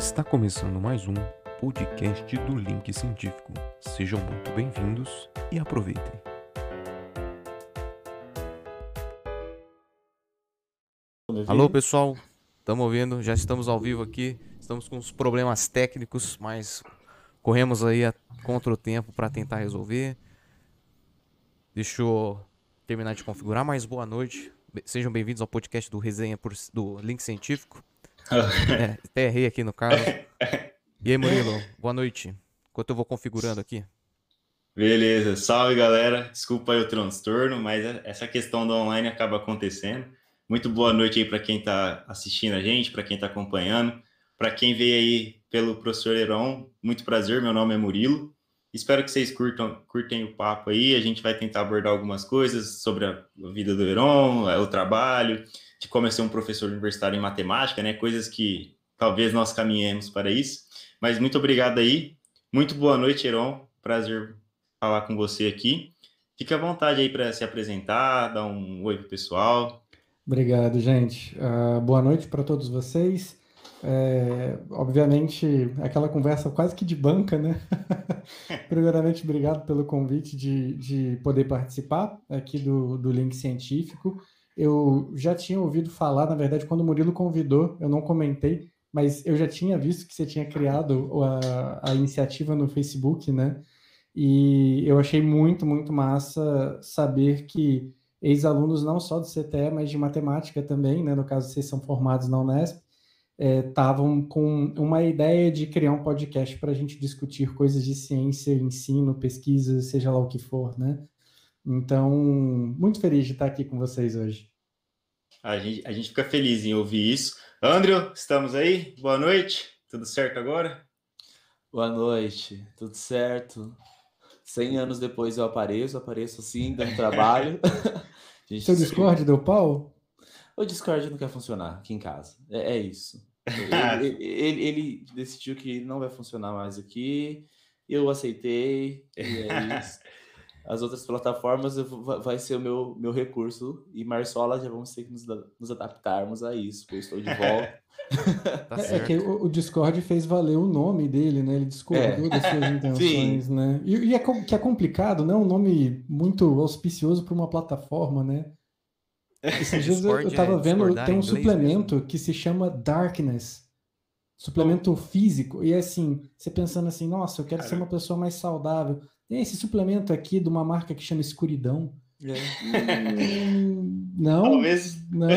Está começando mais um podcast do Link Científico. Sejam muito bem-vindos e aproveitem. Alô pessoal, estamos ouvindo? Já estamos ao vivo aqui. Estamos com uns problemas técnicos, mas corremos aí a contra o tempo para tentar resolver. Deixa eu terminar de configurar, mas boa noite. Sejam bem-vindos ao podcast do Resenha por, do Link Científico. É, até errei aqui no caso. E aí, Murilo, boa noite. Enquanto eu vou configurando aqui. Beleza, salve galera. Desculpa aí o transtorno, mas é- essa questão do online acaba acontecendo. Muito boa noite aí para quem está assistindo a gente, para quem está acompanhando, para quem veio aí pelo professor Heron. Muito prazer, meu nome é Murilo. Espero que vocês curtam, curtem o papo aí. A gente vai tentar abordar algumas coisas sobre a vida do Heron, o trabalho, de como é ser um professor universitário em matemática, né? Coisas que talvez nós caminhemos para isso. Mas muito obrigado aí. Muito boa noite, Heron. Prazer falar com você aqui. Fique à vontade aí para se apresentar, dar um oi pro pessoal. Obrigado, gente. Ah, boa noite para todos vocês. É, obviamente, aquela conversa quase que de banca, né? Primeiramente, obrigado pelo convite de, de poder participar aqui do, do Link Científico. Eu já tinha ouvido falar, na verdade, quando o Murilo convidou, eu não comentei, mas eu já tinha visto que você tinha criado a, a iniciativa no Facebook, né? E eu achei muito, muito massa saber que ex-alunos não só do CTE, mas de matemática também, né? No caso, vocês são formados na Unesp, estavam com uma ideia de criar um podcast para a gente discutir coisas de ciência, ensino, pesquisa, seja lá o que for, né? Então, muito feliz de estar aqui com vocês hoje. A gente, a gente fica feliz em ouvir isso. Andrew, estamos aí? Boa noite. Tudo certo agora? Boa noite, tudo certo? 100 anos depois eu apareço, apareço assim, dando trabalho. Gente, Seu Discord deu pau? O Discord não quer funcionar aqui em casa. É, é isso. Ele, ele- ele decidiu que não vai funcionar mais aqui. Eu aceitei. E é isso. As outras plataformas vai- ser o meu, meu recurso. E Marsola já vamos ter que nos, nos adaptarmos a isso. porque Eu estou de volta. Tá É, é que o, o Discord fez valer o nome dele, né? Ele discordou É. das suas intenções, né? E, e é que é complicado, né? Um nome muito auspicioso para uma plataforma, né? Esses dias eu, eu Discord tava é vendo, tem em um suplemento que se chama Darkness. Suplemento físico. E assim, você pensando assim, nossa, eu quero ser uma pessoa mais saudável. Tem esse suplemento aqui de uma marca que chama Escuridão. Hum, não, Talvez não.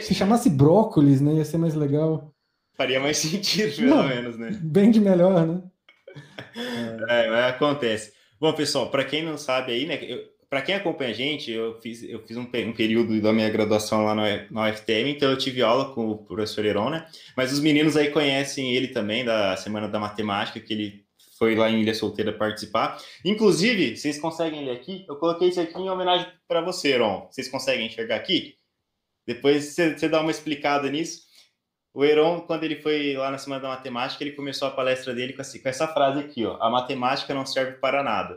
Se chamasse Brócolis, né? Ia ser mais legal. faria mais sentido, pelo Não. menos, né? Bem de melhor, né? É, mas acontece. Bom, pessoal, para quem não sabe aí, né? Para quem acompanha a gente, eu fiz, eu fiz um, um período da minha graduação lá no, na UFTM, então eu tive aula com o professor Heron, né? Mas os meninos aí conhecem ele também, da Semana da Matemática, que ele foi lá em Ilha Solteira participar. Inclusive, vocês conseguem ler aqui? Eu coloquei isso aqui em homenagem para você, Heron. Vocês conseguem enxergar aqui? Depois você, dá uma explicada nisso. O Heron, quando ele foi lá na Semana da Matemática, ele começou a palestra dele com, essa- com essa frase aqui, ó. A matemática não serve para nada.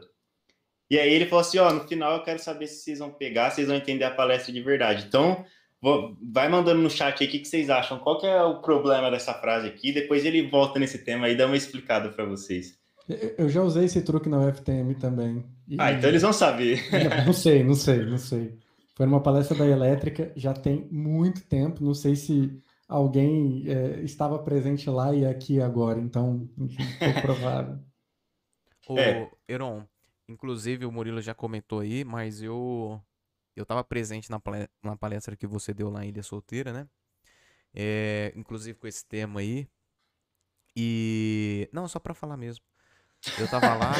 E aí ele falou assim, ó, no final eu quero saber se vocês vão pegar, se vocês vão entender a palestra de verdade. Então, vou- vai mandando no chat aí o que, que vocês acham. Qual que é o problema dessa frase aqui? Depois ele volta nesse tema e dá uma explicada para vocês. Eu- já usei esse truque na UFTM também. E- Ah, então eles vão saber. Não, não sei, não sei, não sei. Foi numa palestra da Elétrica, já tem muito tempo. Não sei se alguém é, estava presente lá e aqui agora, então, enfim, pouco provável. Ô, É. Heron, inclusive o Murilo já comentou aí, mas eu eu tava presente na, pale- na palestra que você deu lá em Ilha Solteira, né? É, inclusive com esse tema aí. E não, só pra falar mesmo. Eu tava lá,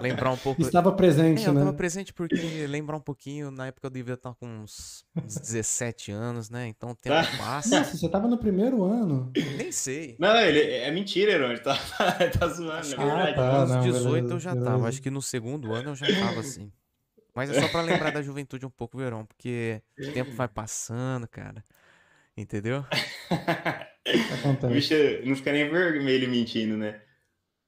lembrar um pouco. Estava presente, É, eu né? tava presente porque lembrar um pouquinho, na época eu devia estar com uns, uns 17 anos, né? Então o tempo Tá. passa. Nossa, você estava no primeiro ano. Nem sei. Não, ele é mentira, Heron. Ele tá, tá zoando, Ah, verdade. tá. Uns não, 18 beleza, eu já beleza. tava. Acho que no segundo ano eu já tava assim. Mas é só pra lembrar da juventude um pouco, Verão, porque o tempo vai passando, cara. Entendeu? Acontece. bicho não fica nem vermelho mentindo, né?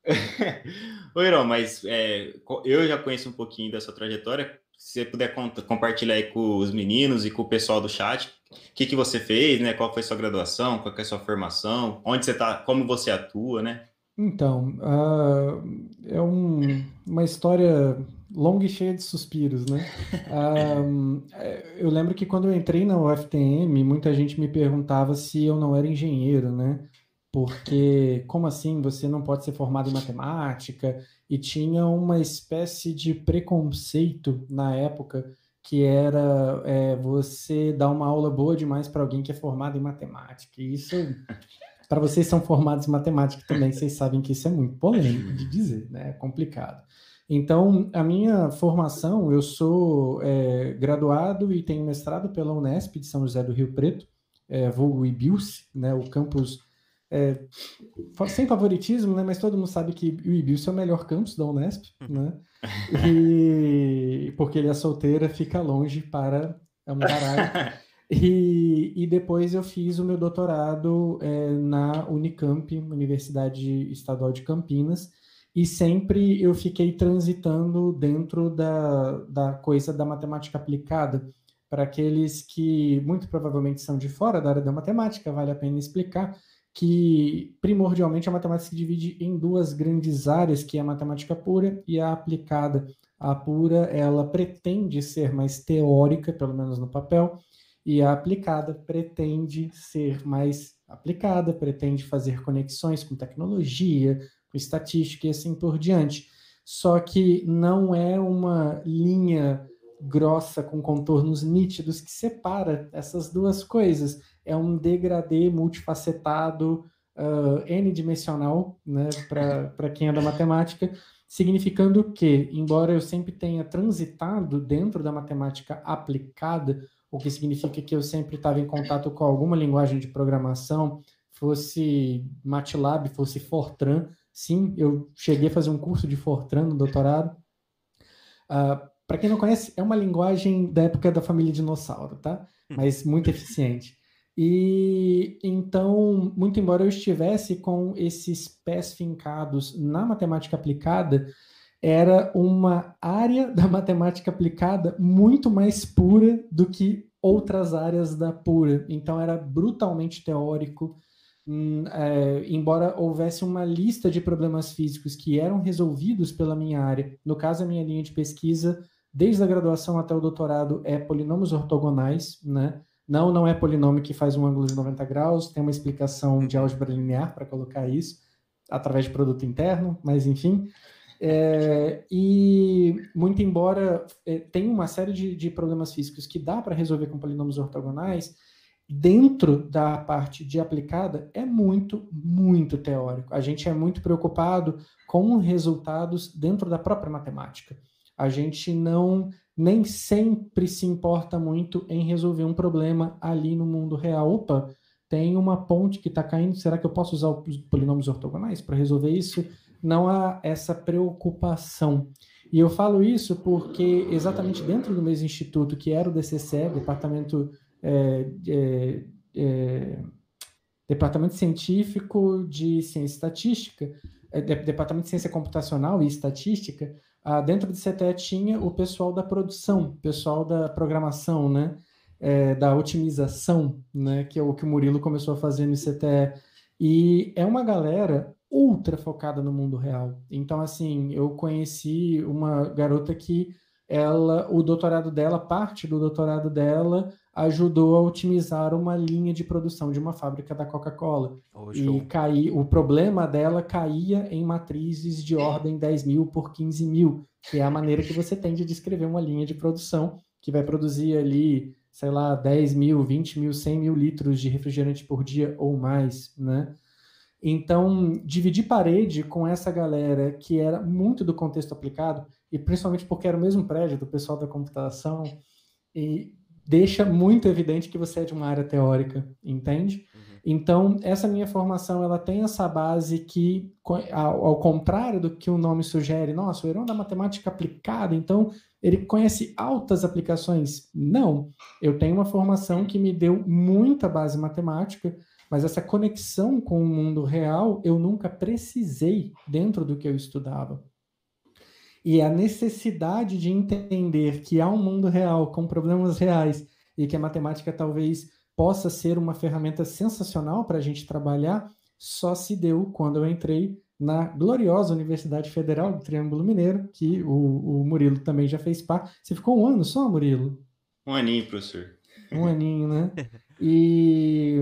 Ô, Heron, mas é, eu já conheço um pouquinho da sua trajetória. se você puder compartilhar aí com os meninos e com o pessoal do chat, o que, que você fez, né? Qual foi sua graduação, qual é a sua formação, onde você está, como você atua, né? Então, uh, é um, uma história longa e cheia de suspiros, né? Uh, eu lembro que quando eu entrei na UFTM, muita gente me perguntava se eu não era engenheiro, né? Porque, como assim, você não pode ser formado em matemática? E tinha uma espécie de preconceito na época que era é, você dar uma aula boa demais para alguém que é formado em matemática. E isso para vocês são formados em matemática também, vocês sabem que isso é muito polêmico de dizer, né? É complicado. Então, a minha formação, eu sou é, graduado e tenho mestrado pela Unesp de São José do Rio Preto, é, vulgo Ibilce, né? O campus é, sem favoritismo, né? Mas todo mundo sabe que o Ibilce é o melhor campus da Unesp, né? E porque ele é solteira, fica longe para um baralho. E, e depois eu fiz o meu doutorado é, na Unicamp, Universidade Estadual de Campinas, e sempre eu fiquei transitando dentro da, da coisa da matemática aplicada. Para aqueles que muito provavelmente são de fora da área da matemática, vale a pena explicar que primordialmente a matemática se divide em duas grandes áreas, que é a matemática pura e a aplicada. A pura, ela pretende ser mais teórica, pelo menos no papel, e a aplicada pretende ser mais aplicada, pretende fazer conexões com tecnologia, com estatística e assim por diante. Só que não é uma linha grossa com contornos nítidos que separa essas duas coisas. É um degradê multifacetado, uh, n-dimensional, né, para quem é da matemática, significando que, embora eu sempre tenha transitado dentro da matemática aplicada, o que significa que eu sempre estava em contato com alguma linguagem de programação, fosse MATLAB, fosse Fortran. Sim, eu cheguei a fazer um curso de Fortran no doutorado. Uh, ah, Para quem não conhece, é uma linguagem da época da família dinossauro, tá? Hum. Mas muito eficiente. E então, muito embora eu estivesse com esses pés fincados na matemática aplicada, era uma área da matemática aplicada muito mais pura do que outras áreas da pura. Então era brutalmente teórico. Hum, é, embora houvesse uma lista de problemas físicos que eram resolvidos pela minha área, no caso a minha linha de pesquisa, desde a graduação até o doutorado, é polinômios ortogonais, né? Não, não é polinômio que faz um ângulo de 90 graus, tem uma explicação de álgebra linear para colocar isso, através de produto interno, mas enfim. É, e, muito embora é, tenha uma série de, de problemas físicos que dá para resolver com polinômios ortogonais, dentro da parte de aplicada é muito, muito teórico. A gente é muito preocupado com resultados dentro da própria matemática. A gente não nem sempre se importa muito em resolver um problema ali no mundo real. Opa, tem uma ponte que está caindo, será que eu posso usar os polinômios ortogonais para resolver isso? não há essa preocupação. E eu falo isso porque exatamente dentro do mesmo instituto, que era o DCCE, Departamento, é, é, é, Departamento Científico de Ciência Estatística, é, Departamento de Ciência Computacional e Estatística, ah, dentro do CTE tinha o pessoal da produção, pessoal da programação, né? É, da otimização, né? Que é o que o Murilo começou a fazer no CTE. E é uma galera ultra focada no mundo real. Então, assim, eu conheci uma garota que ela, o doutorado dela, parte do doutorado dela, ajudou a otimizar uma linha de produção de uma fábrica da Coca-Cola. Oh, e caí, o problema dela caía em matrizes de ordem 10 mil por 15 mil, que é a maneira que você tem de descrever uma linha de produção que vai produzir ali, sei lá, 10 mil, 20 mil, 100 mil litros de refrigerante por dia ou mais, né? Então, dividir parede com essa galera que era muito do contexto aplicado, e principalmente porque era o mesmo prédio do pessoal da computação, e deixa muito evidente que você é de uma área teórica, entende? Uhum. Então, essa minha formação, ela tem essa base que, ao, ao contrário do que o nome sugere, nossa, o Heron da matemática aplicada, então ele conhece altas aplicações. Não, eu tenho uma formação que me deu muita base matemática, mas essa conexão com o mundo real eu nunca precisei dentro do que eu estudava. E a necessidade de entender que há um mundo real com problemas reais e que a matemática talvez possa ser uma ferramenta sensacional para a gente trabalhar, só se deu quando eu entrei na gloriosa Universidade Federal do Triângulo Mineiro, que o, o Murilo também já fez parte. Você ficou um ano só, Murilo? Um aninho, professor. Um aninho, né? E,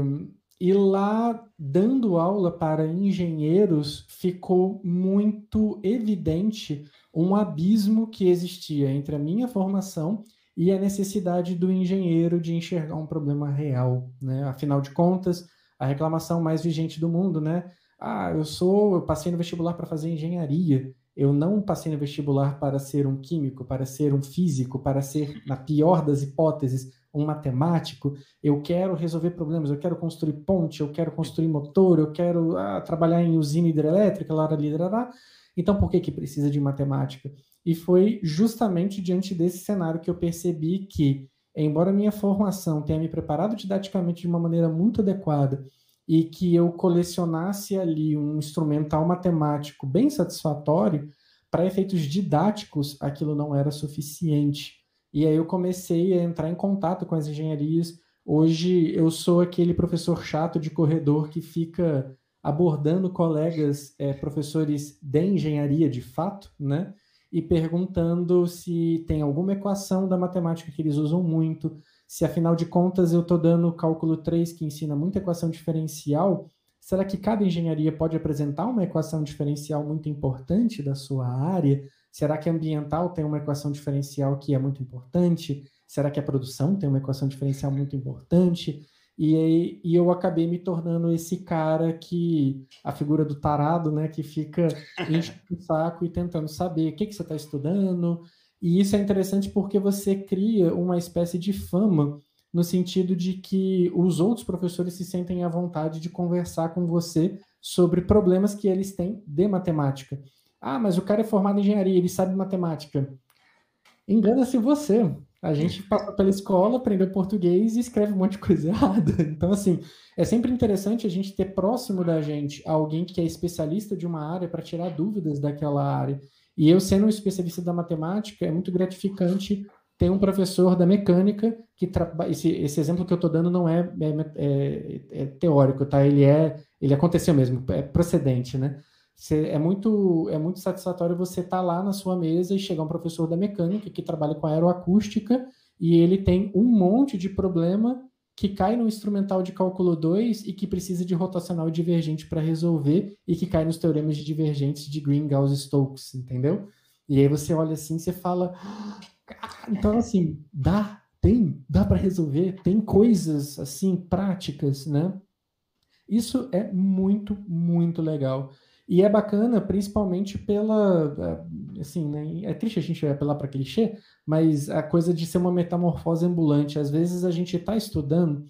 e lá, dando aula para engenheiros, ficou muito evidente um abismo que existia entre a minha formação e a necessidade do engenheiro de enxergar um problema real, né? Afinal de contas, a reclamação mais vigente do mundo, né? Ah, eu sou, eu passei no vestibular para fazer engenharia. Eu não passei no vestibular para ser um químico, para ser um físico, para ser, na pior das hipóteses, um matemático. Eu quero resolver problemas, eu quero construir ponte, eu quero construir motor, eu quero ah, trabalhar em usina hidrelétrica, lá, ali, lá. Então, por que que precisa de matemática? E foi justamente diante desse cenário que eu percebi que, embora minha formação tenha me preparado didaticamente de uma maneira muito adequada e que eu colecionasse ali um instrumental matemático bem satisfatório, para efeitos didáticos aquilo não era suficiente. E aí eu comecei a entrar em contato com as engenharias. Hoje eu sou aquele professor chato de corredor que fica abordando colegas, é, professores de engenharia de fato, né? E perguntando se tem alguma equação da matemática que eles usam muito, se afinal de contas eu estou dando cálculo 3 que ensina muita equação diferencial, será que cada engenharia pode apresentar uma equação diferencial muito importante da sua área? Será que ambiental tem uma equação diferencial que é muito importante? Será que a produção tem uma equação diferencial muito importante? E, aí, e eu acabei me tornando esse cara que, a figura do tarado, né, que fica enchendo o saco e tentando saber o que, que você está estudando, e isso é interessante porque você cria uma espécie de fama no sentido de que os outros professores se sentem à vontade de conversar com você sobre problemas que eles têm de matemática. Ah, mas o cara é formado em engenharia, ele sabe matemática. Engana-se você. A gente passa pela escola, aprendeu português e escreve um monte de coisa errada. Então, assim, é sempre interessante a gente ter próximo da gente alguém que é especialista de uma área para tirar dúvidas daquela área. E eu, sendo um especialista da matemática, é muito gratificante ter um professor da mecânica que trabalha. Esse, esse exemplo que eu estou dando não é, é, é, é, teórico, tá? Ele é, ele aconteceu mesmo, é procedente, né? É muito, é muito satisfatório você estar tá lá na sua mesa e chegar um professor da mecânica que trabalha com aeroacústica e ele tem um monte de problema que cai no instrumental de cálculo 2 e que precisa de rotacional divergente para resolver e que cai nos teoremas de divergentes de Green, Gauss Stokes, entendeu? E aí você olha assim, você fala, ah, então assim, dá, tem, dá para resolver, tem coisas assim práticas, né? Isso é muito, muito legal. E é bacana, principalmente pela. É, assim, né? é triste a gente apelar para clichê, mas a coisa de ser uma metamorfose ambulante. Às vezes a gente está estudando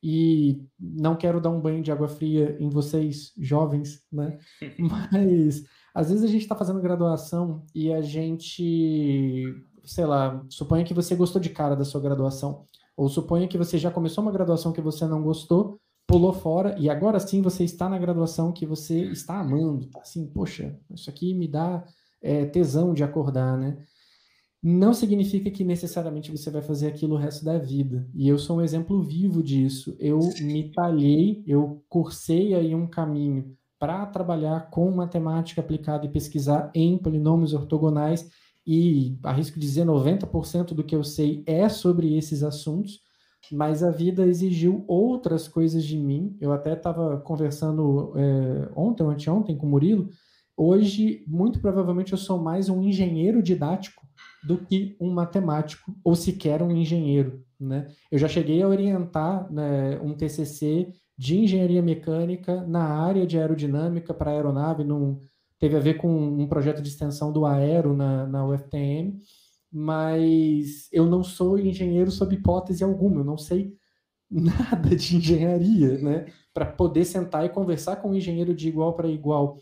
e não quero dar um banho de água fria em vocês, jovens, né? Mas às vezes a gente está fazendo graduação e a gente, sei lá, suponha que você gostou de cara da sua graduação, ou suponha que você já começou uma graduação que você não gostou pulou fora e agora sim você está na graduação que você está amando, tá assim, poxa, isso aqui me dá é, tesão de acordar, né? Não significa que necessariamente você vai fazer aquilo o resto da vida. E eu sou um exemplo vivo disso. Eu me talhei, eu cursei aí um caminho para trabalhar com matemática aplicada e pesquisar em polinômios ortogonais e arrisco dizer 90% do que eu sei é sobre esses assuntos mas a vida exigiu outras coisas de mim. Eu até estava conversando é, ontem anteontem com o Murilo. Hoje, muito provavelmente, eu sou mais um engenheiro didático do que um matemático, ou sequer um engenheiro. Né? Eu já cheguei a orientar né, um TCC de engenharia mecânica na área de aerodinâmica para aeronave, num, teve a ver com um projeto de extensão do Aero na, na UFTM mas eu não sou engenheiro sob hipótese alguma, eu não sei nada de engenharia, né? Para poder sentar e conversar com um engenheiro de igual para igual.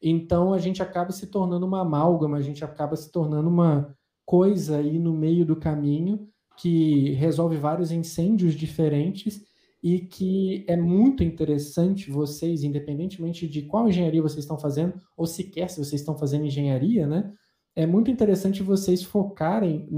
Então a gente acaba se tornando uma amálgama, a gente acaba se tornando uma coisa aí no meio do caminho que resolve vários incêndios diferentes e que é muito interessante vocês, independentemente de qual engenharia vocês estão fazendo, ou sequer se vocês estão fazendo engenharia, né? É muito interessante vocês focarem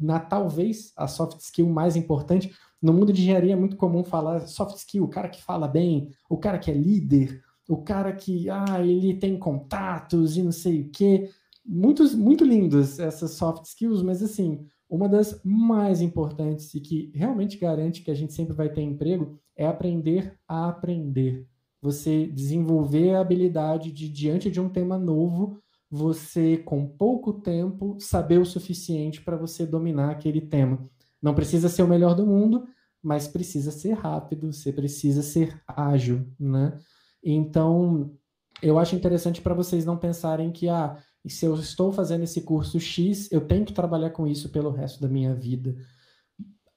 na talvez a soft skill mais importante. No mundo de engenharia é muito comum falar soft skill, o cara que fala bem, o cara que é líder, o cara que ah, ele tem contatos e não sei o quê. Muitos, muito lindos essas soft skills, mas assim, uma das mais importantes e que realmente garante que a gente sempre vai ter emprego é aprender a aprender. Você desenvolver a habilidade de, diante de um tema novo, você, com pouco tempo, saber o suficiente para você dominar aquele tema. Não precisa ser o melhor do mundo, mas precisa ser rápido, você precisa ser ágil, né? Então, eu acho interessante para vocês não pensarem que, ah, se eu estou fazendo esse curso X, eu tenho que trabalhar com isso pelo resto da minha vida.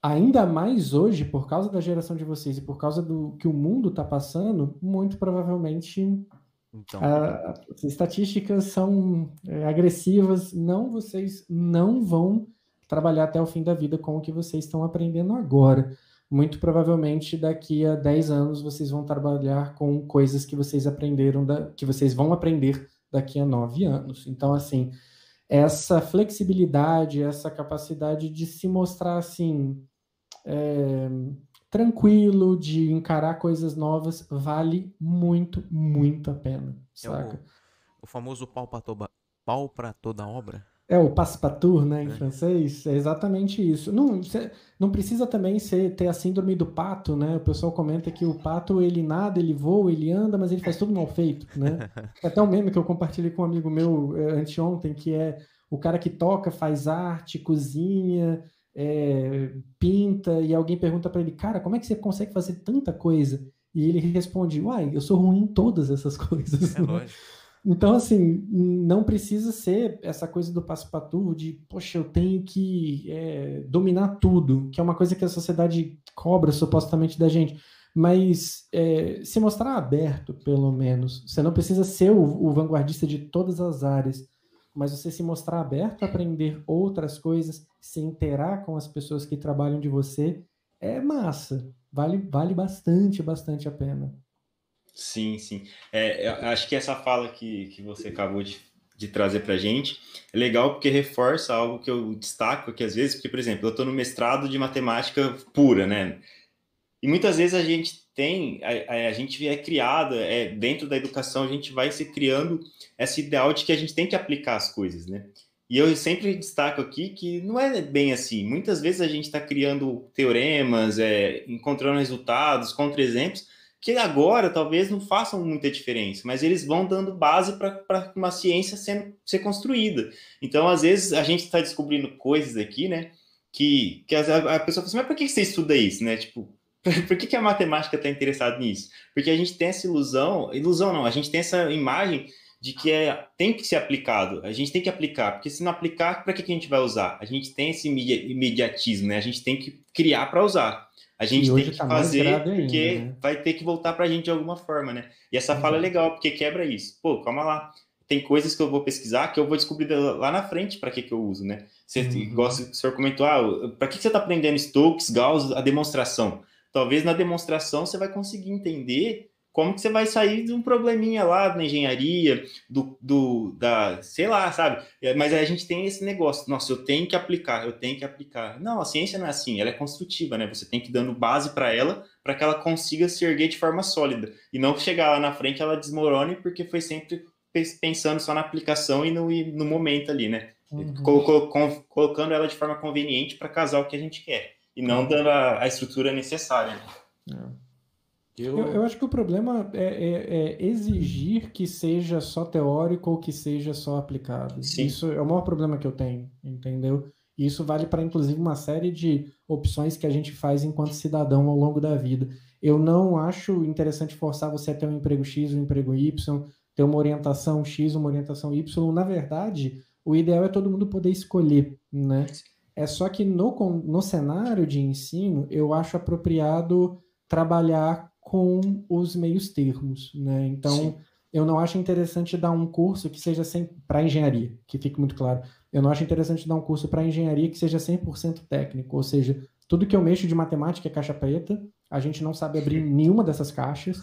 Ainda mais hoje, por causa da geração de vocês e por causa do que o mundo está passando, muito provavelmente então, a, as estatísticas são é, agressivas. Não, vocês não vão trabalhar até o fim da vida com o que vocês estão aprendendo agora muito provavelmente daqui a 10 anos vocês vão trabalhar com coisas que vocês aprenderam, da, que vocês vão aprender daqui a 9 anos. Então, assim, essa flexibilidade, essa capacidade de se mostrar assim, é, tranquilo, de encarar coisas novas, vale muito, muito a pena. Saca? É o, o famoso pau para toda obra? É o passe-partout, né, em é. francês, é exatamente isso. Não, não precisa também ser, ter a síndrome do pato, né? O pessoal comenta que o pato, ele nada, ele voa, ele anda, mas ele faz tudo mal feito, né? É até um meme que eu compartilhei com um amigo meu é, anteontem, que é o cara que toca, faz arte, cozinha, é, pinta, e alguém pergunta para ele, cara, como é que você consegue fazer tanta coisa? E ele responde, uai, eu sou ruim em todas essas coisas. É né? Então, assim, não precisa ser essa coisa do passo passo de, poxa, eu tenho que é, dominar tudo, que é uma coisa que a sociedade cobra supostamente da gente. Mas é, se mostrar aberto, pelo menos. Você não precisa ser o, o vanguardista de todas as áreas, mas você se mostrar aberto a aprender outras coisas, se interar com as pessoas que trabalham de você, é massa. Vale, vale bastante, bastante a pena. Sim, sim. É, acho que essa fala que, que você acabou de, de trazer para gente é legal porque reforça algo que eu destaco aqui às vezes, porque, por exemplo, eu estou no mestrado de matemática pura, né? E muitas vezes a gente tem, a, a gente é criado, é, dentro da educação, a gente vai se criando esse ideal de que a gente tem que aplicar as coisas, né? E eu sempre destaco aqui que não é bem assim. Muitas vezes a gente está criando teoremas, é, encontrando resultados, contra-exemplos, que agora talvez não façam muita diferença, mas eles vão dando base para uma ciência sendo, ser construída. Então, às vezes, a gente está descobrindo coisas aqui, né? Que, que a, a pessoa fala assim, mas por que você estuda isso, né? Tipo, por que, que a matemática está interessada nisso? Porque a gente tem essa ilusão, ilusão não, a gente tem essa imagem de que é, tem que ser aplicado, a gente tem que aplicar, porque se não aplicar, para que, que a gente vai usar? A gente tem esse imediatismo, né? A gente tem que criar para usar. A gente tem que tá fazer porque ainda, né? vai ter que voltar para a gente de alguma forma, né? E essa fala é legal, porque quebra isso. Pô, calma lá. Tem coisas que eu vou pesquisar que eu vou descobrir lá na frente para que, que eu uso, né? Você, uhum. gosta, o senhor comentou, ah, para que, que você está aprendendo Stokes, Gauss, a demonstração? Talvez na demonstração você vai conseguir entender como que você vai sair de um probleminha lá na engenharia, do, do da, sei lá, sabe? É, mas a gente tem esse negócio, nossa, eu tenho que aplicar, eu tenho que aplicar. Não, a ciência não é assim, ela é construtiva, né? Você tem que ir dando base para ela, para que ela consiga se erguer de forma sólida e não chegar lá na frente ela desmorone porque foi sempre pensando só na aplicação e no, no momento ali, né? Uhum. colocando ela de forma conveniente para casar o que a gente quer e não dando a, a estrutura necessária. Né? É. Eu... Eu, eu, acho que o problema é, é, é, exigir que seja só teórico ou que seja só aplicado. Sim. Isso é o maior problema que eu tenho, entendeu? E isso vale para, inclusive, uma série de opções que a gente faz enquanto cidadão ao longo da vida. Eu não acho interessante forçar você a ter um emprego X, um emprego Y, ter uma orientação X, uma orientação Y. Na verdade, o ideal é todo mundo poder escolher, né? É só que no, no cenário de ensino, eu acho apropriado trabalhar com os meios termos, né? Então, Sim. eu não acho interessante dar um curso que seja para engenharia, que fique muito claro. Eu não acho interessante dar um curso para engenharia que seja 100% técnico, ou seja, tudo que eu mexo de matemática é caixa preta, a gente não sabe abrir nenhuma dessas caixas.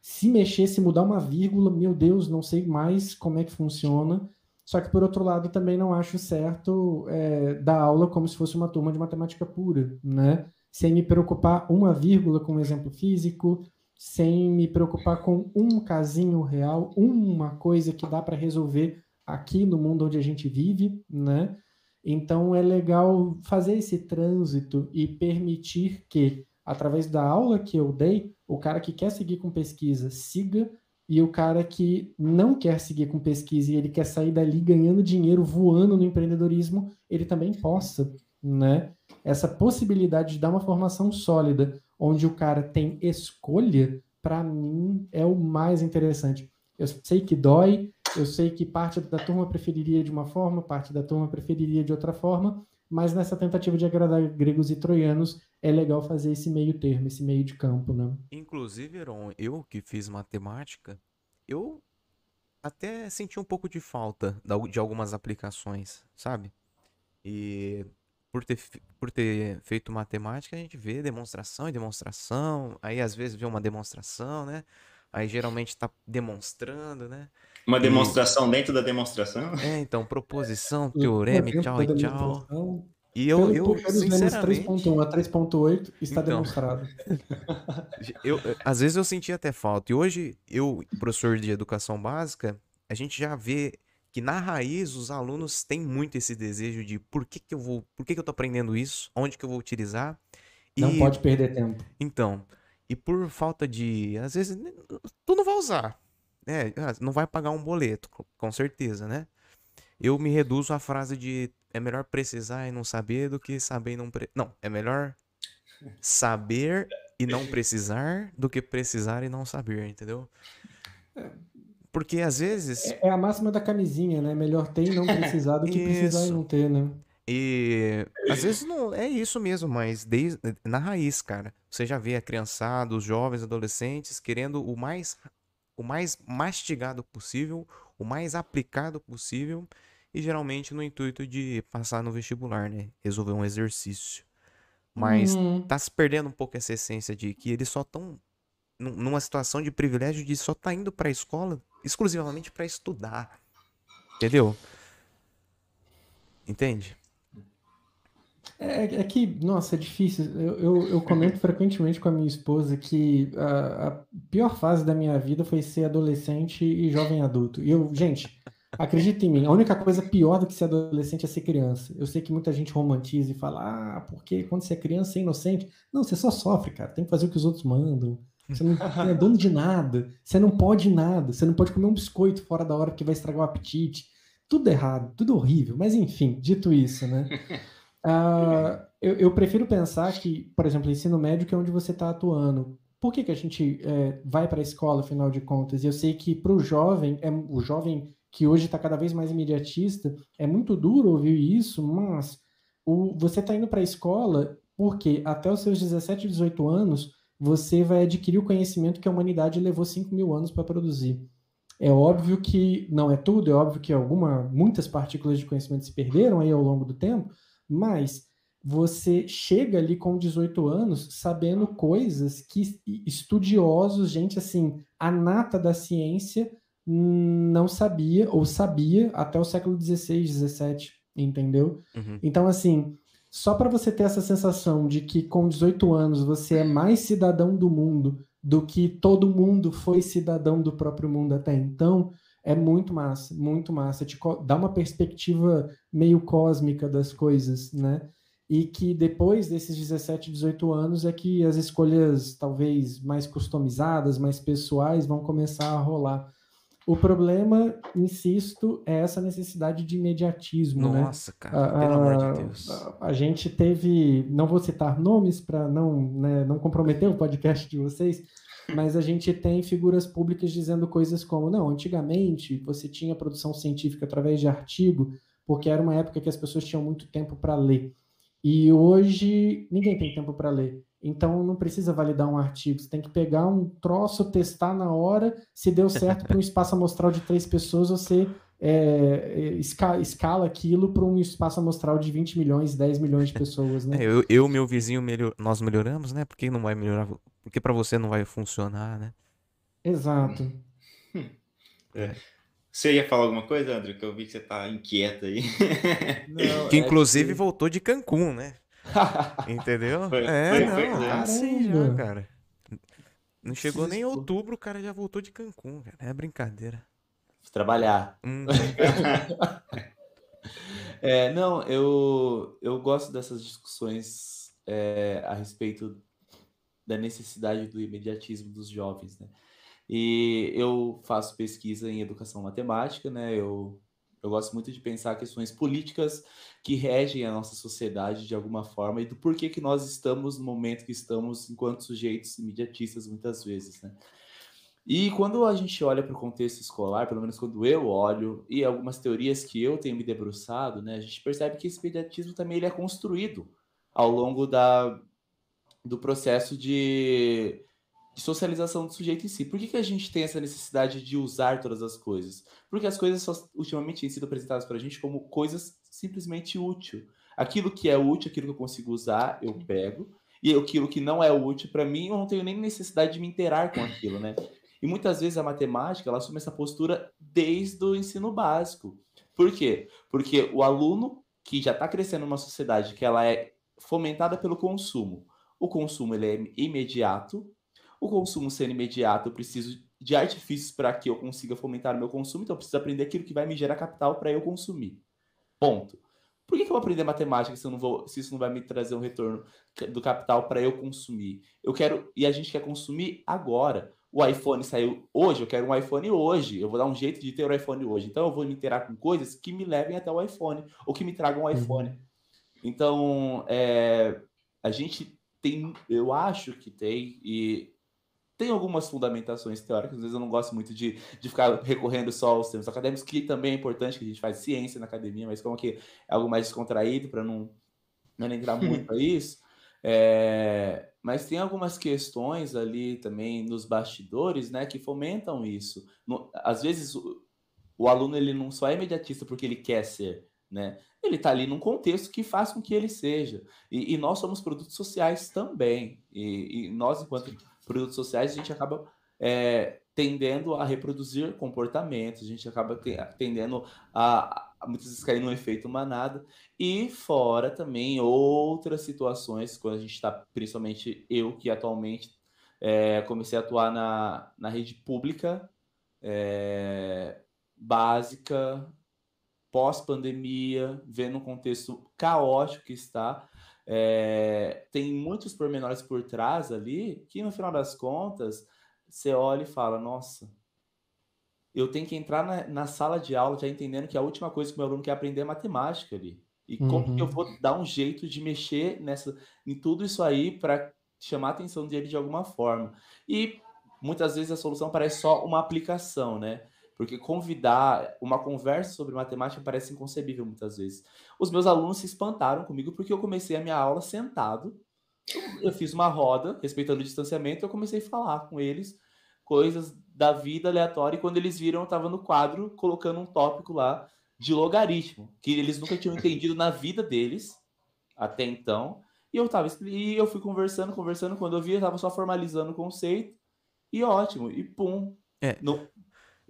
Se mexer, se mudar uma vírgula, meu Deus, não sei mais como é que funciona. Só que, por outro lado, também não acho certo é, dar aula como se fosse uma turma de matemática pura, né? Sem me preocupar uma vírgula com um exemplo físico, sem me preocupar com um casinho real, uma coisa que dá para resolver aqui no mundo onde a gente vive, né? Então é legal fazer esse trânsito e permitir que, através da aula que eu dei, o cara que quer seguir com pesquisa siga e o cara que não quer seguir com pesquisa e ele quer sair dali ganhando dinheiro, voando no empreendedorismo, ele também possa, né? Essa possibilidade de dar uma formação sólida, onde o cara tem escolha, para mim é o mais interessante. Eu sei que dói, eu sei que parte da turma preferiria de uma forma, parte da turma preferiria de outra forma, mas nessa tentativa de agradar gregos e troianos, é legal fazer esse meio termo, esse meio de campo, né? Inclusive, Heron, eu que fiz matemática, eu até senti um pouco de falta de algumas aplicações, sabe? E por ter, por ter feito matemática, a gente vê demonstração e demonstração, aí às vezes vê uma demonstração, né? Aí geralmente está demonstrando, né? Uma demonstração e... dentro da demonstração? É, então, proposição, teorema e tchau e tchau. E eu, eu sinceramente... 3.1 a 3.8 está então, demonstrado. eu, às vezes eu senti até falta. E hoje, eu, professor de educação básica, a gente já vê que na raiz os alunos têm muito esse desejo de por que, que eu vou, por que, que eu tô aprendendo isso, onde que eu vou utilizar. Não pode perder tempo. Então, e por falta de. Às vezes, tu não vai usar. Né? Não vai pagar um boleto, com certeza, né? Eu me reduzo à frase de é melhor precisar e não saber do que saber e não. Pre... Não, é melhor saber e não precisar do que precisar e não saber, entendeu? É. Porque às vezes. É, é a máxima da camisinha, né? Melhor ter e não precisar do que precisar e não ter, né? E às vezes não é isso mesmo, mas desde, na raiz, cara, você já vê a criançada, os jovens, adolescentes querendo o mais o mais mastigado possível, o mais aplicado possível e geralmente no intuito de passar no vestibular, né? Resolver um exercício. Mas uhum. tá se perdendo um pouco essa essência de que eles só estão numa situação de privilégio de só tá indo para a escola exclusivamente para estudar. Entendeu? Entende? É, é, que, nossa, é difícil. Eu, eu, eu, comento frequentemente com a minha esposa que a, a, pior fase da minha vida foi ser adolescente e jovem adulto. E eu, gente, acredita em mim, a única coisa pior do que ser adolescente é ser criança. Eu sei que muita gente romantiza e fala, ah, porque quando você é criança é inocente. Não, você só sofre, cara. Tem que fazer o que os outros mandam. Você não, é dono de nada. Você não pode nada. Você não pode comer um biscoito fora da hora porque vai estragar o apetite. Tudo errado, tudo horrível. Mas enfim, dito isso, né? Uh, eu, eu, prefiro pensar que, por exemplo, ensino médio, que é onde você está atuando. Por que, que a gente é, vai para a escola, afinal de contas? Eu sei que para o jovem, é, o jovem que hoje está cada vez mais imediatista, é muito duro ouvir isso, mas o, você está indo para a escola porque até os seus 17, 18 anos, você vai adquirir o conhecimento que a humanidade levou 5 mil anos para produzir. É óbvio que não é tudo, é óbvio que alguma, muitas partículas de conhecimento se perderam aí ao longo do tempo, mas você chega ali com 18 anos sabendo coisas que estudiosos, gente assim, a nata da ciência não sabia ou sabia até o século 16, 17, entendeu? Uhum. Então assim, só para você ter essa sensação de que com 18 anos você é mais cidadão do mundo do que todo mundo foi cidadão do próprio mundo até então, é muito massa, muito massa. Te dá uma perspectiva meio cósmica das coisas, né? E que depois desses 17, 18 anos é que as escolhas talvez mais customizadas, mais pessoais vão começar a rolar. O problema, insisto, é essa necessidade de imediatismo, Nossa, né? Nossa, cara, pelo amor de Deus. A, a, gente teve, não vou citar nomes para não, né, não comprometer o podcast de vocês, mas a gente tem figuras públicas dizendo coisas como: não, antigamente você tinha produção científica através de artigo, porque era uma época que as pessoas tinham muito tempo para ler. E hoje ninguém tem tempo para ler. Então não precisa validar um artigo, você tem que pegar um troço, testar na hora, se deu certo para um espaço amostral de três pessoas, você é, escala, escala aquilo para um espaço amostral de 20 milhões, 10 milhões de pessoas, né? É, eu, eu meu vizinho, melhor, nós melhoramos, né? Por que não vai melhorar? Porque para você não vai funcionar, né? Exato. É. Você ia falar alguma coisa, André? Que eu vi que você tá inquieto aí. Não, que é inclusive que... voltou de Cancún, né? Entendeu? Foi, é, foi, não, foi, tá assim já, cara. Não chegou nem outubro, o cara já voltou de Cancún, cara. É brincadeira. Trabalhar. Hum. é, não, eu, eu gosto dessas discussões é, a respeito da necessidade do imediatismo dos jovens, né? E eu faço pesquisa em educação matemática, né? Eu, eu gosto muito de pensar questões políticas que regem a nossa sociedade de alguma forma e do porquê que nós estamos no momento que estamos enquanto sujeitos imediatistas muitas vezes, né? E quando a gente olha para o contexto escolar, pelo menos quando eu olho, e algumas teorias que eu tenho me debruçado, né, a gente percebe que esse imediatismo também ele é construído ao longo da, do processo de de socialização do sujeito em si. Por que, que a gente tem essa necessidade de usar todas as coisas? Porque as coisas só, ultimamente têm sido apresentadas para a gente como coisas simplesmente úteis. Aquilo que é útil, aquilo que eu consigo usar, eu pego. E aquilo que não é útil para mim, eu não tenho nem necessidade de me interar com aquilo, né? E muitas vezes a matemática, ela assume essa postura desde o ensino básico. Por quê? Porque o aluno que já está crescendo numa sociedade que ela é fomentada pelo consumo, o consumo ele é imediato, o consumo sendo imediato, eu preciso de artifícios para que eu consiga fomentar o meu consumo, então eu preciso aprender aquilo que vai me gerar capital para eu consumir. Ponto. Por que, que eu vou aprender matemática se, eu não vou, se isso não vai me trazer um retorno do capital para eu consumir? Eu quero, e a gente quer consumir agora. O iPhone saiu hoje, eu quero um iPhone hoje. Eu vou dar um jeito de ter o um iPhone hoje. Então eu vou me interar com coisas que me levem até o iPhone, ou que me tragam um uhum. iPhone. Então, é, a gente tem, eu acho que tem, e tem algumas fundamentações teóricas, às vezes eu não gosto muito de, de ficar recorrendo só aos termos acadêmicos, que também é importante, que a gente faz ciência na academia, mas como que é algo mais descontraído para não, não entrar muito para isso. É, mas tem algumas questões ali também nos bastidores, né, que fomentam isso. No, às vezes o, o, aluno ele não só é imediatista porque ele quer ser, né? Ele está ali num contexto que faz com que ele seja. E, e nós somos produtos sociais também. E, e nós, enquanto produtos sociais, a gente acaba é, tendendo a reproduzir comportamentos, a gente acaba tendendo a, a muitas vezes cair no efeito manada, e fora também outras situações, quando a gente está, principalmente eu que atualmente é, comecei a atuar na, na rede pública, é, básica, pós-pandemia, vendo um contexto caótico que está, é, tem muitos pormenores por trás ali que, no final das contas, você olha e fala: nossa, eu tenho que entrar na, na, sala de aula já entendendo que a última coisa que o meu aluno quer aprender é matemática ali. E como uhum. que eu vou dar um jeito de mexer nessa, em tudo isso aí para chamar a atenção dele de alguma forma? E muitas vezes a solução parece só uma aplicação, né? Porque convidar uma conversa sobre matemática parece inconcebível muitas vezes. Os meus alunos se espantaram comigo porque eu comecei a minha aula sentado. Eu fiz uma roda, respeitando o distanciamento, eu comecei a falar com eles coisas da vida aleatória. E quando eles viram, eu estava no quadro colocando um tópico lá de logaritmo, que eles nunca tinham entendido na vida deles até então. E eu tava e eu fui conversando, conversando, quando eu vi, eu tava só formalizando o conceito. E ótimo, e pum. É. No,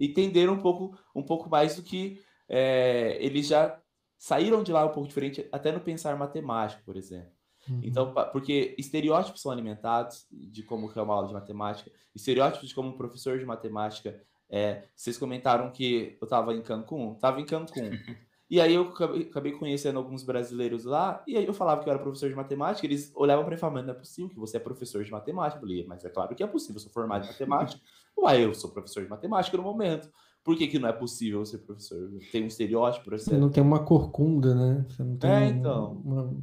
entenderam um pouco, um pouco mais do que é, eles já saíram de lá um pouco diferente, até no pensar matemático, por exemplo. Uhum. Então, porque estereótipos são alimentados de como é uma aula de matemática, estereótipos de como um professor de matemática é. Vocês comentaram que eu estava em Cancún, estava em Cancún. E aí eu acabei conhecendo alguns brasileiros lá, e aí eu falava que eu era professor de matemática, eles olhavam para mim e falavam, não é possível que você é professor de matemática. Eu falei, mas é claro que é possível, eu sou formado em matemática. Uai, eu sou professor de matemática no momento. Por que, que não é possível ser professor? Tem um estereótipo ser. Você não tem uma corcunda, né? Você não tem é, então. Uma...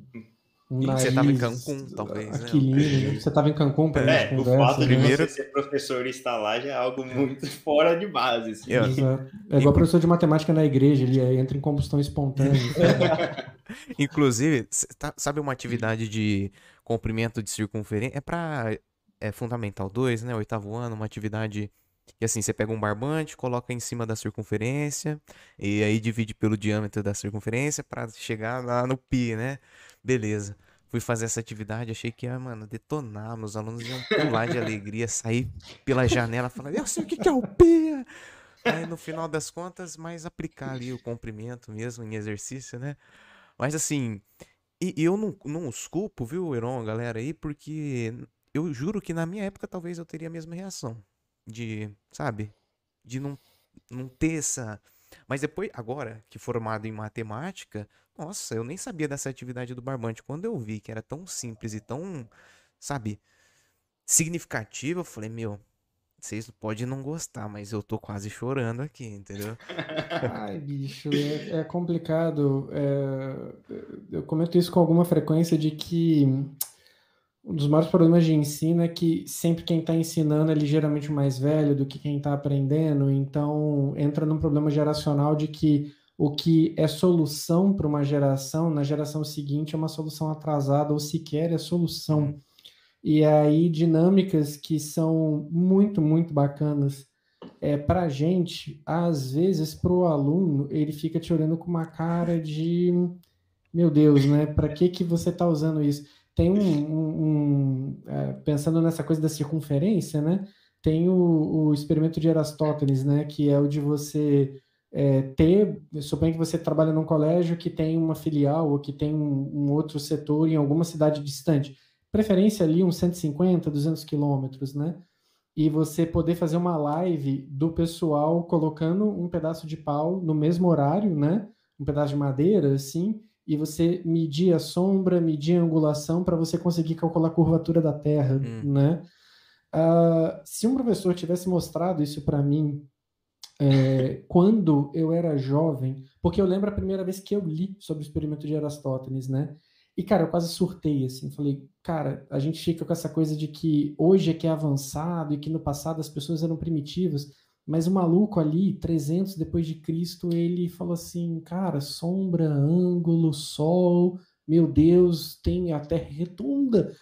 Nariz, você estava em Cancún, talvez. Aquilino, né? Você estava em Cancún para é, O fato de né? você ser professor e estar lá já é algo muito fora de base. Assim. É igual professor de matemática na igreja, ele entra em combustão espontânea. Inclusive, tá, sabe uma atividade de comprimento de circunferência? É para é fundamental 2, né? Oitavo ano, uma atividade que assim, você pega um barbante, coloca em cima da circunferência e aí divide pelo diâmetro da circunferência para chegar lá no pi, né? Beleza. Fui fazer essa atividade, achei que ia, mano, detonar. Meus alunos iam pular de alegria, sair pela janela falando, eu sei o que, é o pi. Aí no final das contas, mais aplicar ali o comprimento mesmo em exercício, né? Mas assim, e, eu não, não os culpo, viu, Heron, galera aí, porque eu juro que na minha época talvez eu teria a mesma reação. De, sabe? De não, não ter essa. Mas depois, agora que formado em matemática, nossa, eu nem sabia dessa atividade do barbante. Quando eu vi que era tão simples e tão, sabe, significativa, eu falei, meu, vocês podem não gostar, mas eu tô quase chorando aqui, entendeu? Ai, bicho, é, é complicado. É, eu comento isso com alguma frequência de que um dos maiores problemas de ensino é que sempre quem está ensinando é ligeiramente mais velho do que quem está aprendendo, então entra num problema geracional de que o que é solução para uma geração, na geração seguinte é uma solução atrasada ou sequer é solução. E aí, dinâmicas que são muito, muito bacanas é, para a gente, às vezes, para o aluno, ele fica te olhando com uma cara de meu Deus, né? Para que, que você está usando isso? Tem um, um, um é, pensando nessa coisa da circunferência, né? Tem o, o, experimento de Aristóteles, né? Que é o de você é, ter, suponho que você trabalha num colégio que tem uma filial ou que tem um, um outro setor em alguma cidade distante preferência ali uns 150, 200 quilômetros, né? E você poder fazer uma live do pessoal colocando um pedaço de pau no mesmo horário, né? Um pedaço de madeira, assim, e você medir a sombra, medir a angulação para você conseguir calcular a curvatura da Terra, hum. né? Uh, se um professor tivesse mostrado isso para mim é, quando eu era jovem, porque eu lembro a primeira vez que eu li sobre o experimento de Aristóteles, né? E, cara, eu quase surtei, assim. Falei, cara, a gente fica com essa coisa de que hoje é que é avançado e que no passado as pessoas eram primitivas. Mas o maluco ali, 300 depois de Cristo, ele falou assim, cara, sombra, ângulo, sol, meu Deus, tem a Terra redonda.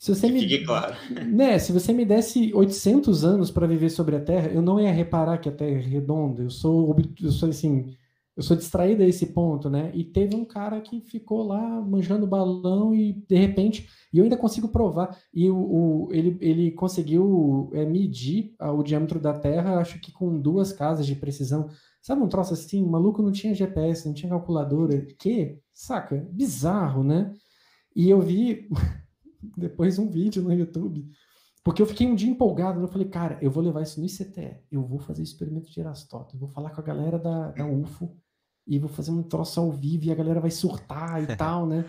Se você me, fique claro. Né, se você me desse 800 anos para viver sobre a Terra, eu não ia reparar que a Terra é redonda. Eu sou, eu sou assim, eu sou distraído a esse ponto, né? E teve um cara que ficou lá manjando balão e de repente, e eu ainda consigo provar, e o, o ele, ele conseguiu é, medir o diâmetro da Terra, acho que com duas casas de precisão. Sabe um troço assim? O maluco não tinha GPS, não tinha calculadora. Que? Saca? Bizarro, né? E eu vi depois um vídeo no YouTube porque eu fiquei um dia empolgado, né? eu falei, cara, eu vou levar isso no ICTE, eu vou fazer experimento de Aristóteles, vou falar com a galera da, da UFO e vou fazer um troço ao vivo e a galera vai surtar e tal, né?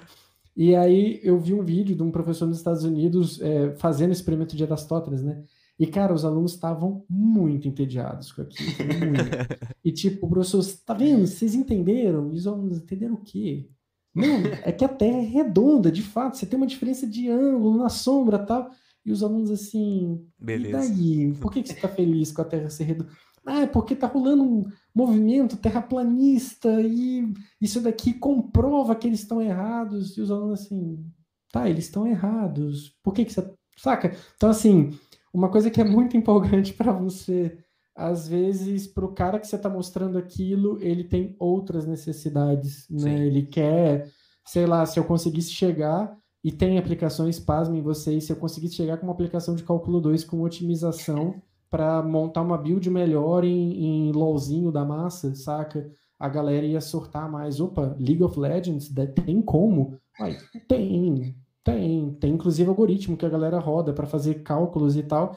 E aí eu vi um vídeo de um professor nos Estados Unidos é, fazendo experimento de Aristóteles, né? E, cara, os alunos estavam muito entediados com aquilo. Muito. e, tipo, o professor, tá vendo? Vocês entenderam? E os alunos entenderam o quê? Não, é que a Terra é redonda, de fato. Você tem uma diferença de ângulo na sombra tal. E os alunos assim, Beleza. e daí? Por que, que você está feliz com a Terra ser redonda? Ah, é porque tá rolando um movimento terraplanista e isso daqui comprova que eles estão errados. E os alunos assim, tá, eles estão errados. Por que que você... Saca? Então, assim, uma coisa que é muito empolgante para você, às vezes, para o cara que você está mostrando aquilo, ele tem outras necessidades, né? Sim. Ele quer, sei lá, se eu conseguisse chegar e tem aplicações, pasmem vocês, se eu conseguisse chegar com uma aplicação de cálculo 2 com otimização para montar uma build melhor em, em LOLzinho da massa, saca? A galera ia sortar mais. Opa, League of Legends, tem como? Ai, tem, tem. Tem inclusive algoritmo que a galera roda para fazer cálculos e tal.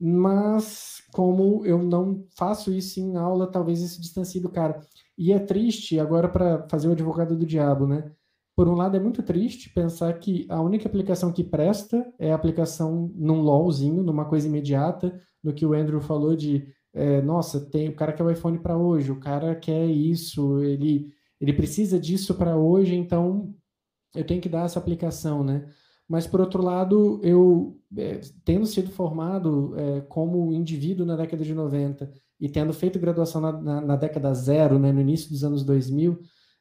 Mas como eu não faço isso em aula, talvez isso distancie do cara. E é triste, agora para fazer o advogado do diabo, né? por um lado, é muito triste pensar que a única aplicação que presta é a aplicação num LOLzinho, numa coisa imediata, no que o Andrew falou de, é, nossa, tem o cara quer o iPhone para hoje, o cara quer isso, ele, ele precisa disso para hoje, então eu tenho que dar essa aplicação, né? Mas, por outro lado, eu, é, tendo sido formado é, como indivíduo na década de 90 e tendo feito graduação na, na, na década zero, né, no início dos anos 2000,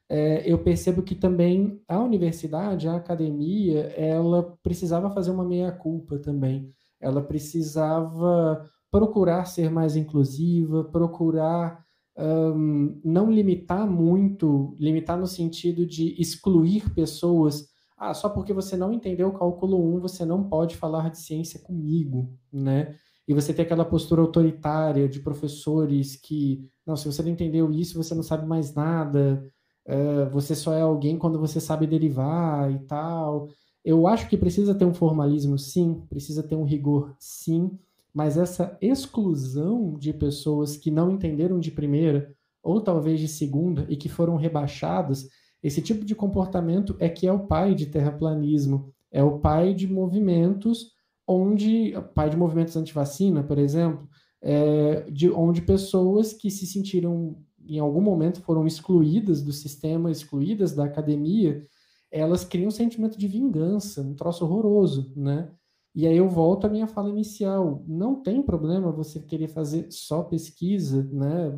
é, eu percebo que também a universidade, a academia, ela precisava fazer uma meia-culpa também. Ela precisava procurar ser mais inclusiva, procurar um, não limitar muito, limitar no sentido de excluir pessoas. Ah, só porque você não entendeu o cálculo 1, você não pode falar de ciência comigo, né? e você tem aquela postura autoritária de professores que, não, se você não entendeu isso, você não sabe mais nada, uh, você só é alguém quando você sabe derivar e tal. Eu acho que precisa ter um formalismo, sim, precisa ter um rigor, sim, mas essa exclusão de pessoas que não entenderam de primeira, ou talvez de segunda, e que foram rebaixadas, esse tipo de comportamento é que é o pai de terraplanismo, é o pai de movimentos onde, pai de movimentos anti-vacina, por exemplo, é, de, onde pessoas que se sentiram, em algum momento, foram excluídas do sistema, excluídas da academia, elas criam um sentimento de vingança, um troço horroroso, né? E aí eu volto à minha fala inicial. Não tem problema você querer fazer só pesquisa, né?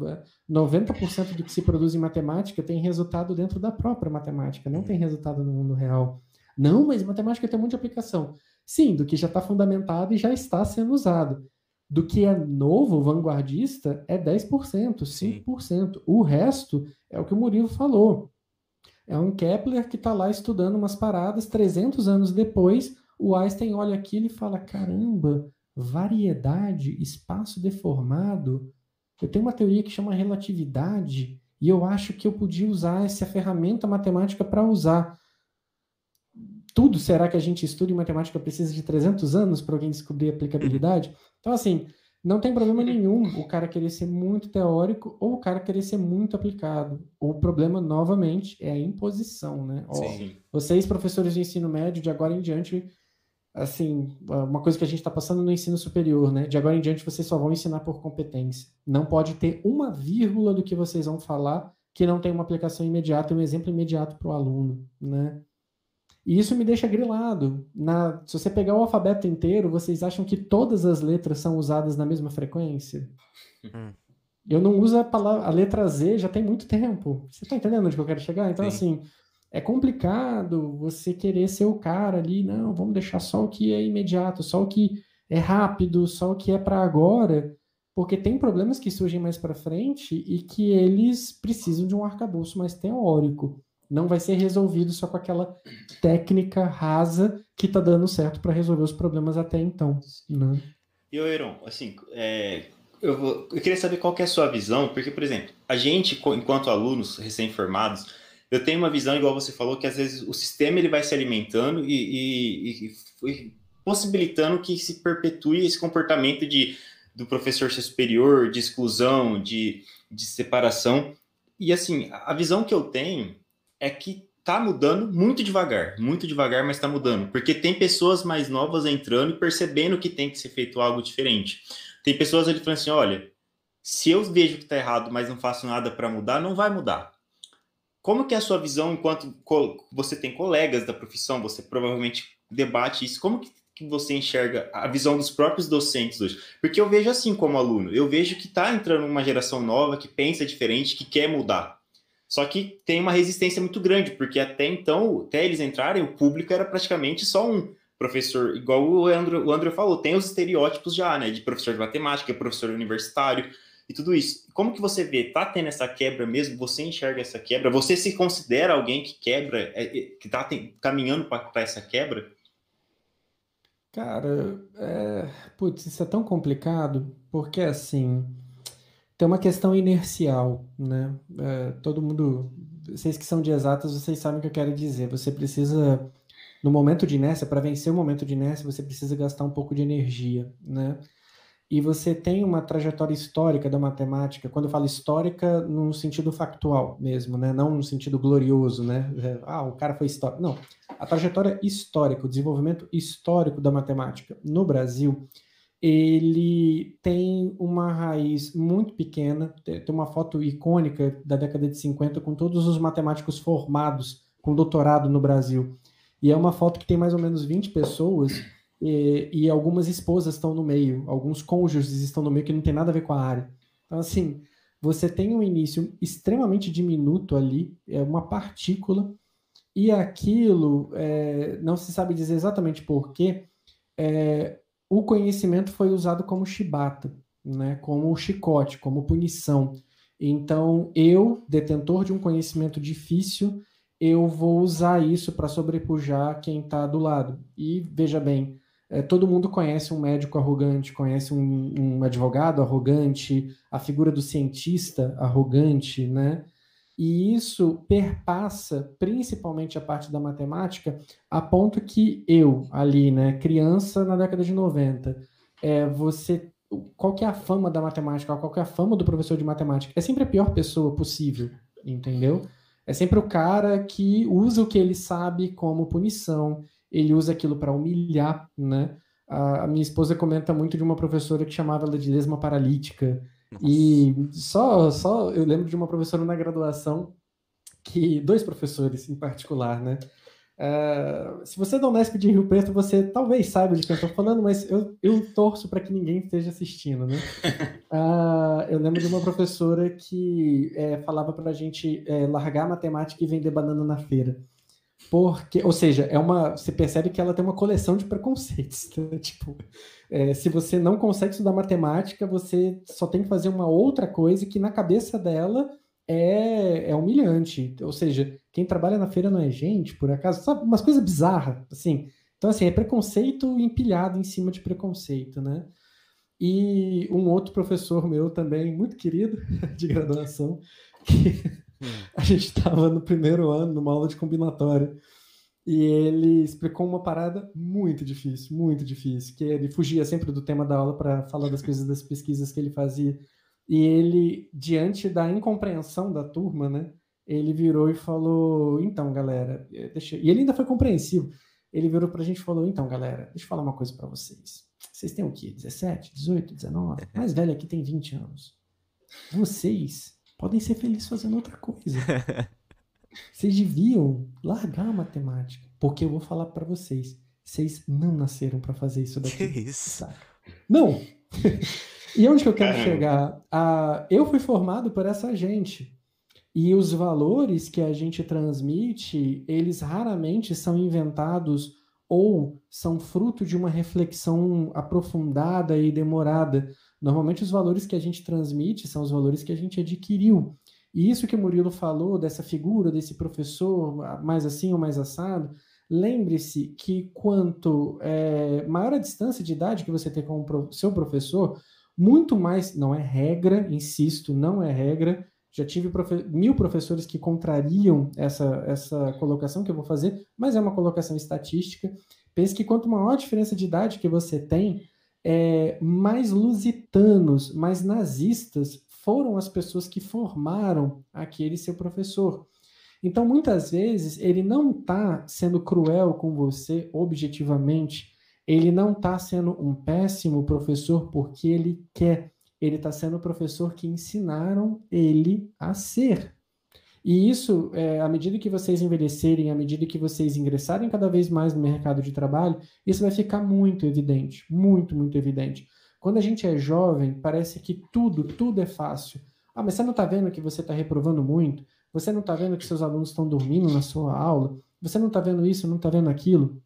90% do que se produz em matemática tem resultado dentro da própria matemática, não tem resultado no mundo real. Não, mas matemática tem um monte de aplicação. Sim, do que já está fundamentado e já está sendo usado. Do que é novo, vanguardista, é 10%, 5%. Sim. O resto é o que o Murilo falou. É um Kepler que está lá estudando umas paradas 300 anos depois o Einstein olha aquilo e fala: caramba, variedade, espaço deformado. Eu tenho uma teoria que chama relatividade e eu acho que eu podia usar essa ferramenta matemática para usar. Tudo será que a gente estuda em matemática precisa de 300 anos para alguém descobrir aplicabilidade? Então, assim, não tem problema nenhum o cara querer ser muito teórico ou o cara querer ser muito aplicado. O problema, novamente, é a imposição, né? Ó, vocês, professores de ensino médio, de agora em diante, assim, uma coisa que a gente está passando no ensino superior, né? De agora em diante vocês só vão ensinar por competência. Não pode ter uma vírgula do que vocês vão falar que não tem uma aplicação imediata, um exemplo imediato para o aluno, né? E isso me deixa grilado. Na, se você pegar o alfabeto inteiro, vocês acham que todas as letras são usadas na mesma frequência? Hum. Eu não uso a, palavra, a letra Z já tem muito tempo. Você está entendendo onde eu quero chegar? Então, Sim. assim, é complicado você querer ser o cara ali, não, vamos deixar só o que é imediato, só o que é rápido, só o que é para agora, porque tem problemas que surgem mais para frente e que eles precisam de um arcabouço mais teórico. Não vai ser resolvido só com aquela técnica rasa que está dando certo para resolver os problemas até então. Né? E o Heron, assim, é, eu, vou, eu queria saber qual que é a sua visão, porque, por exemplo, a gente, enquanto alunos recém-formados, eu tenho uma visão, igual você falou, que às vezes o sistema ele vai se alimentando e, e, e possibilitando que se perpetue esse comportamento de, do professor ser superior, de exclusão, de, de separação. E assim, a visão que eu tenho é que tá mudando muito devagar, muito devagar, mas está mudando, porque tem pessoas mais novas entrando e percebendo que tem que ser feito algo diferente. Tem pessoas ali falando assim, olha, se eu vejo que está errado, mas não faço nada para mudar, não vai mudar. Como que é a sua visão enquanto você tem colegas da profissão, você provavelmente debate isso, como que, que você enxerga a visão dos próprios docentes hoje? Porque eu vejo assim como aluno, eu vejo que está entrando uma geração nova, que pensa diferente, que quer mudar. Só que tem uma resistência muito grande, porque até então, até eles entrarem, o público era praticamente só um professor, igual o André, o André falou, tem os estereótipos já, né, de professor de matemática, professor universitário, e tudo isso. Como que você vê? Tá tendo essa quebra mesmo? Você enxerga essa quebra? Você se considera alguém que quebra, é, é, que tá caminhando para essa quebra? Cara, é... putz, isso é tão complicado, porque assim, tem uma questão inercial, né? É, todo mundo, vocês que são de exatas, vocês sabem o que eu quero dizer. Você precisa, no momento de inércia, para vencer o momento de inércia, você precisa gastar um pouco de energia, né? E você tem uma trajetória histórica da matemática, quando eu falo histórica, no sentido factual mesmo, né? não no sentido glorioso, né? É, ah, o cara foi histórico. Não. A trajetória histórica, o desenvolvimento histórico da matemática no Brasil, ele tem uma raiz muito pequena, tem uma foto icônica da década de 50 com todos os matemáticos formados com doutorado no Brasil. E é uma foto que tem mais ou menos 20 pessoas e, e, algumas esposas estão no meio, alguns cônjuges estão no meio que não tem nada a ver com a área. Então, assim, você tem um início extremamente diminuto ali, é uma partícula, e aquilo, é, não se sabe dizer exatamente porquê, é, o conhecimento foi usado como chibata, né, como chicote, como punição. Então, eu, detentor de um conhecimento difícil, eu vou usar isso para sobrepujar quem está do lado. E veja bem, É, todo mundo conhece um médico arrogante, conhece um, um, advogado arrogante, a figura do cientista arrogante, né? E isso perpassa principalmente a parte da matemática, a ponto que eu, ali, né, criança na década de 90, é, você. Qual que é a fama da matemática? Qual que é a fama do professor de matemática? É sempre a pior pessoa possível, entendeu? É sempre o cara que usa o que ele sabe como punição, ele usa aquilo para humilhar, né? A, a, minha esposa comenta muito de uma professora que chamava ela de lesma paralítica. Nossa. E só, só eu lembro de uma professora na graduação que dois professores em particular, né? Uh, se você é da Unesp de Rio Preto, você talvez saiba de quem eu estou falando, mas eu, eu torço para que ninguém esteja assistindo, né? Uh, eu lembro de uma professora que é, falava para a gente é, largar a matemática e vender banana na feira. Porque, ou seja, é uma, você percebe que ela tem uma coleção de preconceitos. Né? Tipo, é, se você não consegue estudar matemática, você só tem que fazer uma outra coisa que na cabeça dela é, é humilhante. Ou seja, quem trabalha na feira não é gente, por acaso, sabe? Umas coisas bizarras, assim. Então, assim, é preconceito empilhado em cima de preconceito, né? E um outro professor meu também, muito querido, de graduação, que hum. a gente estava no primeiro ano, numa aula de combinatória, e ele explicou uma parada muito difícil, muito difícil, que ele fugia sempre do tema da aula para falar das coisas das pesquisas que ele fazia. E ele, diante da incompreensão da turma, né, ele virou e falou: Então, galera, eh, deixa. E ele ainda foi compreensivo. Ele virou para a gente e falou: Então, galera, deixa eu falar uma coisa para vocês. Vocês têm o quê? 17, 18, 19? Mais velho aqui tem 20 anos. Vocês podem ser felizes fazendo outra coisa. Vocês deviam largar a matemática. Porque eu vou falar para vocês: vocês não nasceram para fazer isso daqui. Que isso? Saca? Não! E onde que eu quero chegar? Ah, eu fui formado por essa gente. E os valores que a gente transmite, eles raramente são inventados ou são fruto de uma reflexão aprofundada e demorada. Normalmente, os valores que a gente transmite são os valores que a gente adquiriu. E isso que o Murilo falou, dessa figura, desse professor, mais assim ou mais assado, lembre-se que quanto é, maior a distância de idade que você tem com o seu professor, muito mais, não é regra, insisto, não é regra. Já tive profe mil professores que contrariam essa, essa colocação que eu vou fazer, mas é uma colocação estatística. Pense que quanto maior a diferença de idade que você tem, é, mais lusitanos, mais nazistas foram as pessoas que formaram aquele seu professor. Então, muitas vezes, ele não está sendo cruel com você objetivamente, ele não está sendo um péssimo professor porque ele quer. Ele está sendo o professor que ensinaram ele a ser. E isso, é, à medida que vocês envelhecerem, à medida que vocês ingressarem cada vez mais no mercado de trabalho, isso vai ficar muito evidente, muito, muito evidente. Quando a gente é jovem, parece que tudo, tudo é fácil. Ah, mas você não está vendo que você está reprovando muito? Você não está vendo que seus alunos estão dormindo na sua aula? Você não está vendo isso, não está vendo aquilo?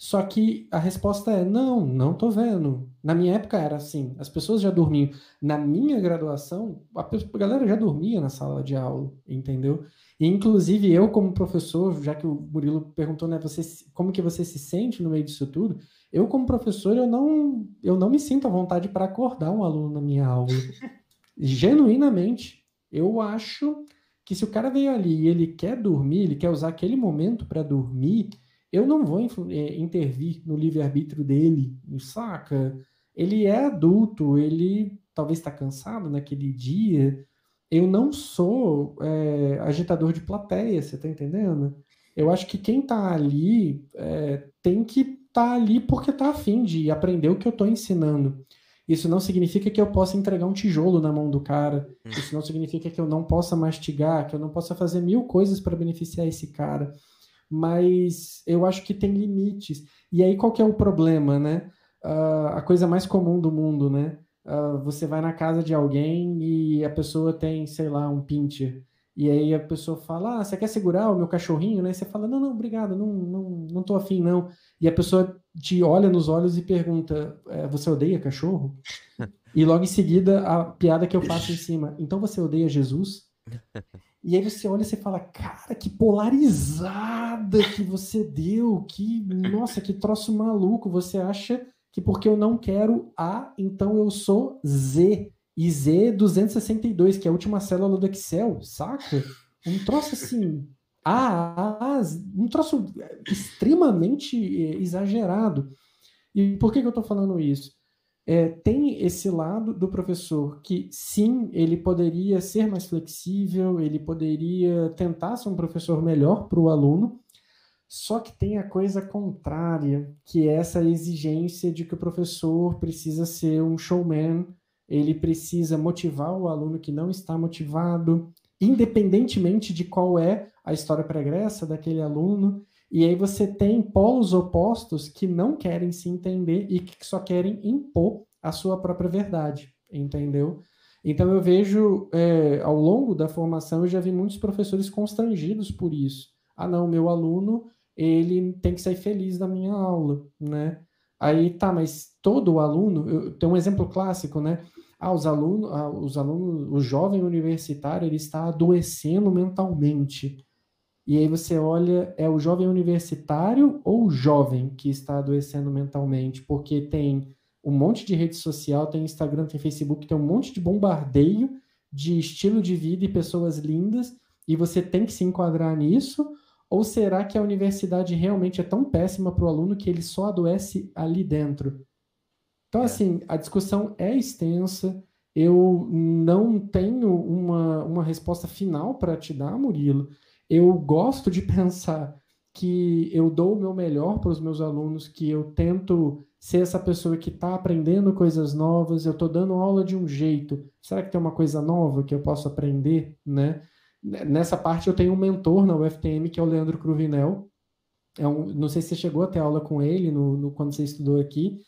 Só que a resposta é não, não tô vendo. Na minha época era assim, as pessoas já dormiam. Na minha graduação, a, galera já dormia na sala de aula, entendeu? E, inclusive eu como professor, já que o Murilo perguntou, né, você, como que você se sente no meio disso tudo? Eu como professor, eu não, eu não me sinto à vontade para acordar um aluno na minha aula. Genuinamente, eu acho que se o cara veio ali e ele quer dormir, ele quer usar aquele momento para dormir, eu não vou é, intervir no livre-arbítrio dele, saca? Ele é adulto, ele talvez está cansado naquele dia. Eu não sou é, agitador de plateia, você está entendendo? Eu acho que quem está ali é, tem que estar tá ali porque está afim de aprender o que eu estou ensinando. Isso não significa que eu possa entregar um tijolo na mão do cara. Hum. Isso não significa que eu não possa mastigar, que eu não possa fazer mil coisas para beneficiar esse cara mas eu acho que tem limites. E aí qual que é o problema, né? Uh, a coisa mais comum do mundo, né? Uh, você vai na casa de alguém e a pessoa tem, sei lá, um pincher. E aí a pessoa fala, ah, você quer segurar o meu cachorrinho, né? E você fala, não, não, obrigado, não, não, não tô afim, não. E a pessoa te olha nos olhos e pergunta, é, você odeia cachorro? e logo em seguida a piada que eu faço em cima, então você odeia Jesus? E aí você olha e você fala, cara, que polarizada que você deu, que, nossa, que troço maluco. Você acha que porque eu não quero A, então eu sou Z. E Z262, que é a última célula do Excel, saca? Um troço assim, A, A, um troço extremamente eh, exagerado. E por que, que eu estou falando isso? É, tem esse lado do professor que, sim, ele poderia ser mais flexível, ele poderia tentar ser um professor melhor para o aluno, só que tem a coisa contrária, que é essa exigência de que o professor precisa ser um showman, ele precisa motivar o aluno que não está motivado, independentemente de qual é a história pregressa daquele aluno. E aí você tem polos opostos que não querem se entender e que só querem impor a sua própria verdade, entendeu? Então eu vejo, é, ao longo da formação, eu já vi muitos professores constrangidos por isso. Ah, não, meu aluno, ele tem que sair feliz da minha aula, né? Aí, tá, mas todo aluno, tem um exemplo clássico, né? Ah, os alunos, ah, os alunos, o jovem universitário, ele está adoecendo mentalmente. E aí você olha, é o jovem universitário ou o jovem que está adoecendo mentalmente? Porque tem um monte de rede social, tem Instagram, tem Facebook, tem um monte de bombardeio de estilo de vida e pessoas lindas, e você tem que se enquadrar nisso? Ou será que a universidade realmente é tão péssima para o aluno que ele só adoece ali dentro? Então, é. assim, a discussão é extensa. Eu não tenho uma, uma resposta final para te dar, Murilo eu gosto de pensar que eu dou o meu melhor para os meus alunos, que eu tento ser essa pessoa que está aprendendo coisas novas, eu estou dando aula de um jeito. Será que tem uma coisa nova que eu posso aprender, né? Nessa parte eu tenho um mentor na UFTM que é o Leandro Cruvinel. É um, não sei se você chegou a ter aula com ele no, no quando você estudou aqui.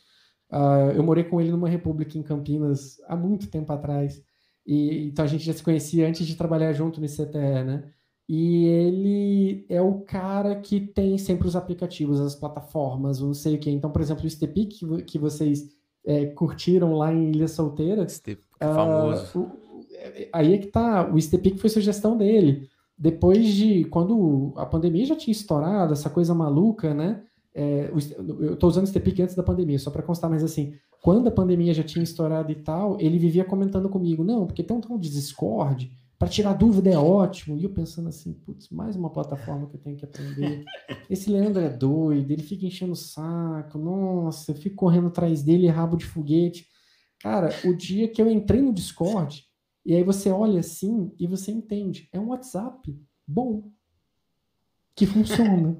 Uh, eu morei com ele numa república em Campinas há muito tempo atrás. E, então a gente já se conhecia antes de trabalhar junto no ICTE, né? E ele é o cara que tem sempre os aplicativos, as plataformas, não sei o que. Então, por exemplo, o Stepic que vocês é, curtiram lá em Ilha Solteira. Stepic, uh, famoso. O, é, aí é que tá, o Stepic foi sugestão dele. Depois de, quando a pandemia já tinha estourado, essa coisa maluca, né? É, eu estou usando o Stepic antes da pandemia, só para constar, mas assim, quando a pandemia já tinha estourado e tal, ele vivia comentando comigo, não, porque tem um tal de Discord, para tirar dúvida é ótimo. E eu pensando assim, putz, mais uma plataforma que eu tenho que aprender. Esse Leandro é doido, ele fica enchendo o saco. Nossa, eu fico correndo atrás dele, rabo de foguete. Cara, o dia que eu entrei no Discord, e aí você olha assim e você entende, é um WhatsApp bom, que funciona.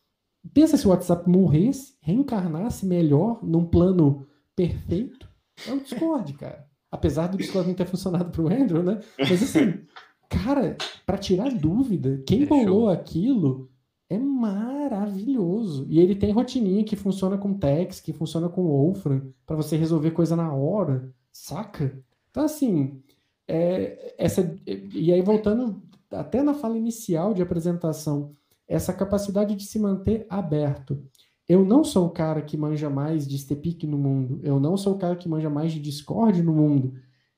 Pensa se o WhatsApp morresse, reencarnasse melhor, num plano perfeito, é o Discord, cara. Apesar do Discord não ter funcionado para o Andrew, né? Mas assim, cara, para tirar dúvida, quem é bolou show. aquilo é maravilhoso. E ele tem rotininha que funciona com Tex, que funciona com Wolfram, para você resolver coisa na hora, saca? Então, assim, é, essa, e aí voltando até na fala inicial de apresentação, essa capacidade de se manter aberto. Eu não sou o cara que manja mais de Stepic no mundo. Eu não sou o cara que manja mais de Discord no mundo.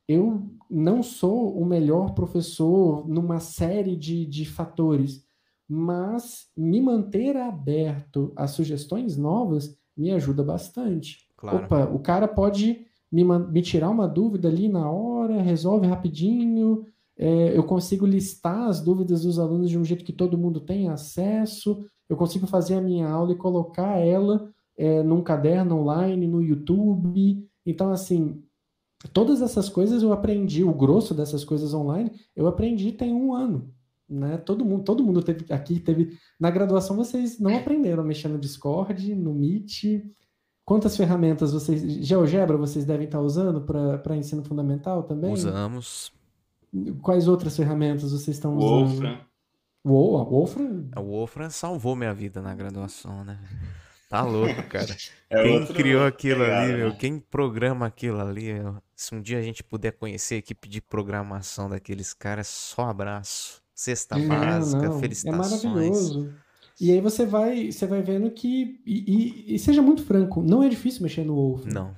Eu não sou o melhor professor numa série de, de fatores. Mas me manter aberto a sugestões novas me ajuda bastante. Claro. Opa, o cara pode me, me tirar uma dúvida ali na hora, resolve rapidinho. É, eu consigo listar as dúvidas dos alunos de um jeito que todo mundo tem acesso eu consigo fazer a minha aula e colocar ela é, num caderno online, no YouTube. Então, assim, todas essas coisas eu aprendi, o grosso dessas coisas online, eu aprendi tem um ano. Né? Todo mundo, todo mundo teve aqui teve na graduação vocês não aprenderam a mexer no Discord, no Meet. Quantas ferramentas vocês GeoGebra vocês devem estar usando para ensino fundamental também? Usamos. Quais outras ferramentas vocês estão usando? Wolfram. O, Wolfram? O Wolfram salvou minha vida na graduação, né? Tá louco, cara. É quem criou aquilo ali, meu? Né? Quem programa aquilo ali? Se um dia a gente puder conhecer a equipe de programação daqueles caras, só abraço. Cesta não, básica, não. felicitações. É maravilhoso. E aí você vai, você vai vendo que. E, e, e, seja muito franco, não é difícil mexer no Wolfram. Não.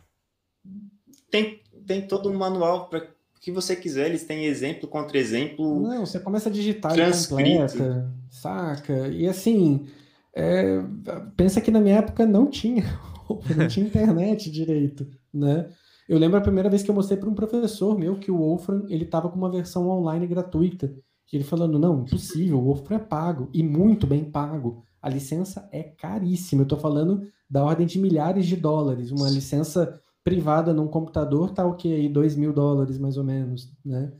Tem, tem todo um manual para que você quiser, eles têm exemplo contra exemplo. Não, você começa a digitar completa, saca? E assim, é, pensa que na minha época não tinha, não tinha internet direito, né? Eu lembro a primeira vez que eu mostrei para um professor meu que o Wolfram ele estava com uma versão online gratuita. E ele falando, não, impossível, o Wolfram é pago, e muito bem pago. A licença é caríssima. Eu estou falando da ordem de milhares de dólares. Uma licença privada num computador tá o que aí? 2 mil dólares, mais ou menos, né?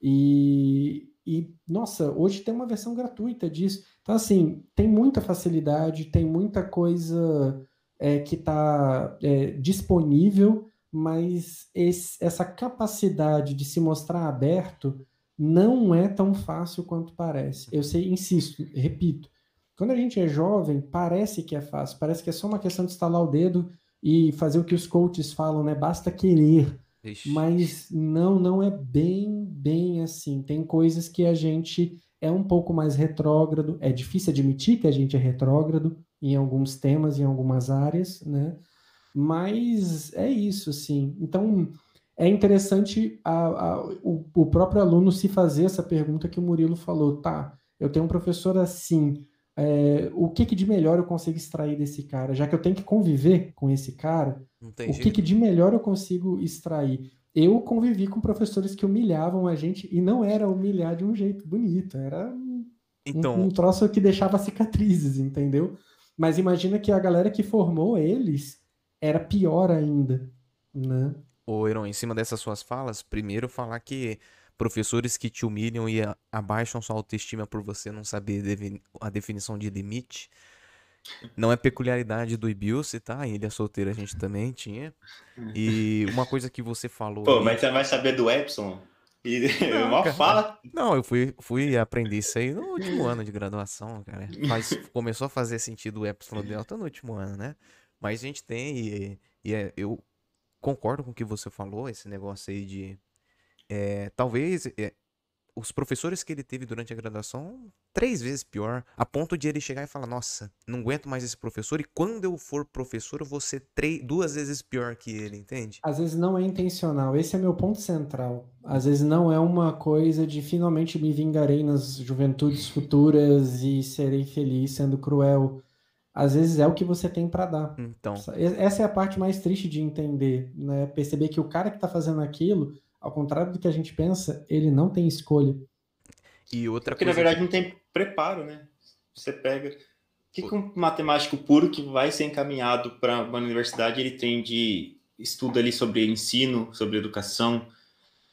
E, e, nossa, hoje tem uma versão gratuita disso. Então, assim, tem muita facilidade, tem muita coisa é, que está é, disponível, mas esse, essa capacidade de se mostrar aberto não é tão fácil quanto parece. Eu sei, insisto, repito, quando a gente é jovem, parece que é fácil, parece que é só uma questão de instalar o dedo e fazer o que os coaches falam, né? Basta querer. Ixi. Mas não, não é bem, bem assim. Tem coisas que a gente é um pouco mais retrógrado. É difícil admitir que a gente é retrógrado em alguns temas, em algumas áreas, né? Mas é isso, sim. Então é interessante a, a, o, o próprio aluno se fazer essa pergunta que o Murilo falou. Tá, eu tenho um professor assim é, o que, que, de melhor eu consigo extrair desse cara? Já que eu tenho que conviver com esse cara, o que, que, de melhor eu consigo extrair? Eu convivi com professores que humilhavam a gente e não era humilhar de um jeito bonito, era então... um, um troço que deixava cicatrizes, entendeu? Mas imagina que a galera que formou eles era pior ainda, né? Ô, Heron, em cima dessas suas falas, primeiro falar que professores que te humilham e abaixam sua autoestima por você não saber a definição de limite. Não é peculiaridade do Ibilce, tá? Em Ilha Solteira a gente também tinha. E uma coisa que você falou. Pô, mas você vai saber do Epson? E não, cara, fala. Não, eu fui, fui aprender isso aí no último ano de graduação, cara. Mas começou a fazer sentido o Epsilon Delta no último ano, né? Mas a gente tem, e, e é, eu concordo com o que você falou, esse negócio aí de é, talvez é, os professores que ele teve durante a graduação, três vezes pior, a ponto de ele chegar e falar: Nossa, não aguento mais esse professor, e quando eu for professor, eu vou ser três, duas vezes pior que ele, entende? Às vezes não é intencional, esse é meu ponto central. Às vezes não é uma coisa de finalmente me vingarei nas juventudes futuras e serei feliz sendo cruel. Às vezes é o que você tem para dar. Então. Essa é a parte mais triste de entender, né? Perceber que o cara que tá fazendo aquilo ao contrário do que a gente pensa, ele não tem escolha. E outra Porque, coisa. na verdade, que... não tem preparo, né? Você pega. O que, que um matemático puro que vai ser encaminhado para uma universidade ele tem de estudo ali sobre ensino, sobre educação,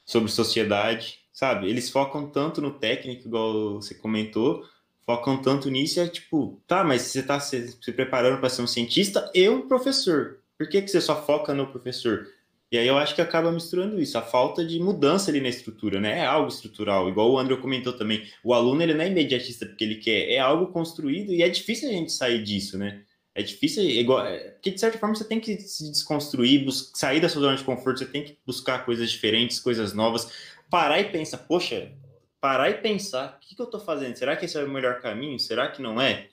sobre sociedade, sabe? Eles focam tanto no técnico, igual você comentou, focam tanto nisso, é tipo, tá, mas você está se, se preparando para ser um cientista e um professor. Por que, que você só foca no professor? E aí eu acho que acaba misturando isso, a falta de mudança ali na estrutura, né? É algo estrutural, igual o André comentou também. O aluno ele não é imediatista porque ele quer, é algo construído e é difícil a gente sair disso, né? É difícil, é igual, é, porque de certa forma você tem que se desconstruir, sair da sua zona de conforto, você tem que buscar coisas diferentes, coisas novas, parar e pensar, poxa, parar e pensar, o que, que eu tô fazendo? Será que esse é o melhor caminho? Será que não é?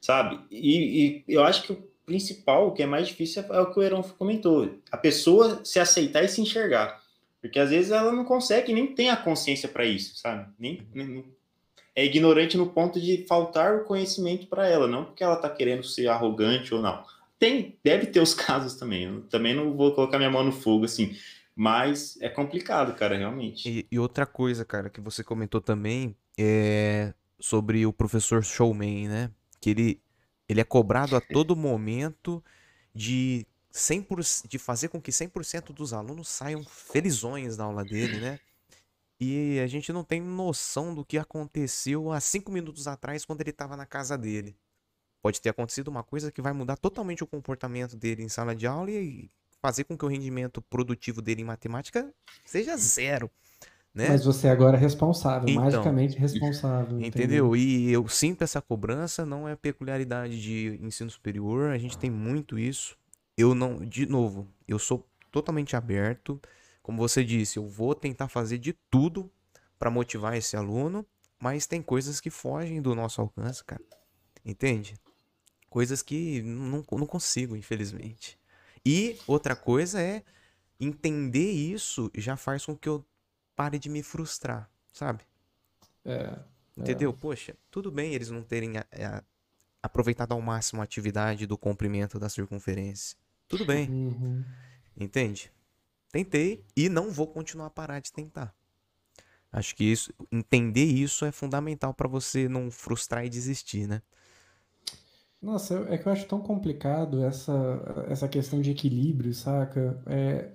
Sabe? E, e eu acho que principal, o que é mais difícil é o que o Heron comentou, a pessoa se aceitar e se enxergar. Porque às vezes ela não consegue, nem tem a consciência para isso, sabe? Nem, nem, é ignorante no ponto de faltar o conhecimento para ela, não porque ela está querendo ser arrogante ou não. Tem, deve ter os casos também. Eu também não vou colocar minha mão no fogo assim, mas é complicado, cara, realmente. E, e outra coisa, cara, que você comentou também é sobre o professor Showman, né? Que ele ele é cobrado a todo momento de 100%, de fazer com que 100% dos alunos saiam felizões da aula dele, né? E a gente não tem noção do que aconteceu há cinco minutos atrás quando ele estava na casa dele. Pode ter acontecido uma coisa que vai mudar totalmente o comportamento dele em sala de aula e fazer com que o rendimento produtivo dele em matemática seja zero. Né? Mas você agora é responsável, então, magicamente responsável. Entendeu? entendeu? E eu sinto essa cobrança, não é peculiaridade de ensino superior, a gente tem muito isso. Eu não, de novo, eu sou totalmente aberto. Como você disse, eu vou tentar fazer de tudo para motivar esse aluno, mas tem coisas que fogem do nosso alcance, cara. Entende? Coisas que não, não consigo, infelizmente. E outra coisa é entender isso já faz com que eu pare de me frustrar, sabe? É, Entendeu? Poxa, tudo bem eles não terem a, a, aproveitado ao máximo a atividade do comprimento da circunferência. Tudo bem. Uhum. Entende? Tentei e não vou continuar a parar de tentar. Acho que isso, entender isso é fundamental para você não frustrar e desistir, né? Nossa, é que eu acho tão complicado essa, essa questão de equilíbrio, saca? É,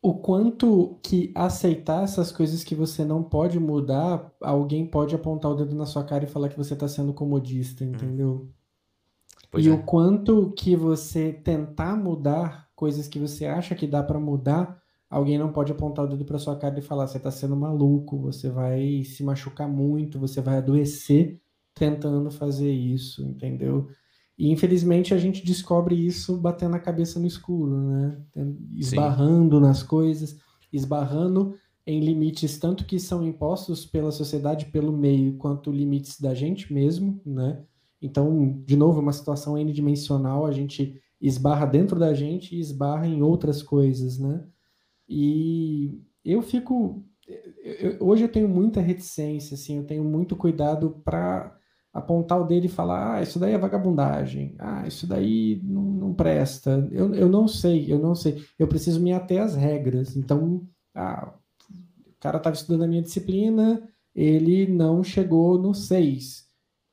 o quanto que aceitar essas coisas que você não pode mudar, alguém pode apontar o dedo na sua cara e falar que você está sendo comodista, Uhum. entendeu? Pois e é. o quanto que você tentar mudar coisas que você acha que dá pra mudar, alguém não pode apontar o dedo pra sua cara e falar, você tá sendo maluco, você vai se machucar muito, você vai adoecer tentando fazer isso, entendeu? E infelizmente a gente descobre isso batendo a cabeça no escuro, né? Esbarrando nas coisas, esbarrando em limites tanto que são impostos pela sociedade, pelo meio, quanto limites da gente mesmo, né? Então, de novo, uma situação n-dimensional, a gente esbarra dentro da gente e esbarra em outras coisas, né? E eu fico. eu- hoje eu tenho muita reticência, assim, eu tenho muito cuidado para apontar o dedo e falar: ah, isso daí é vagabundagem, ah, isso daí não, não presta. Eu, eu não sei, eu não sei. Eu preciso me ater às regras. Então, ah, o cara estava estudando a minha disciplina, ele não chegou no 6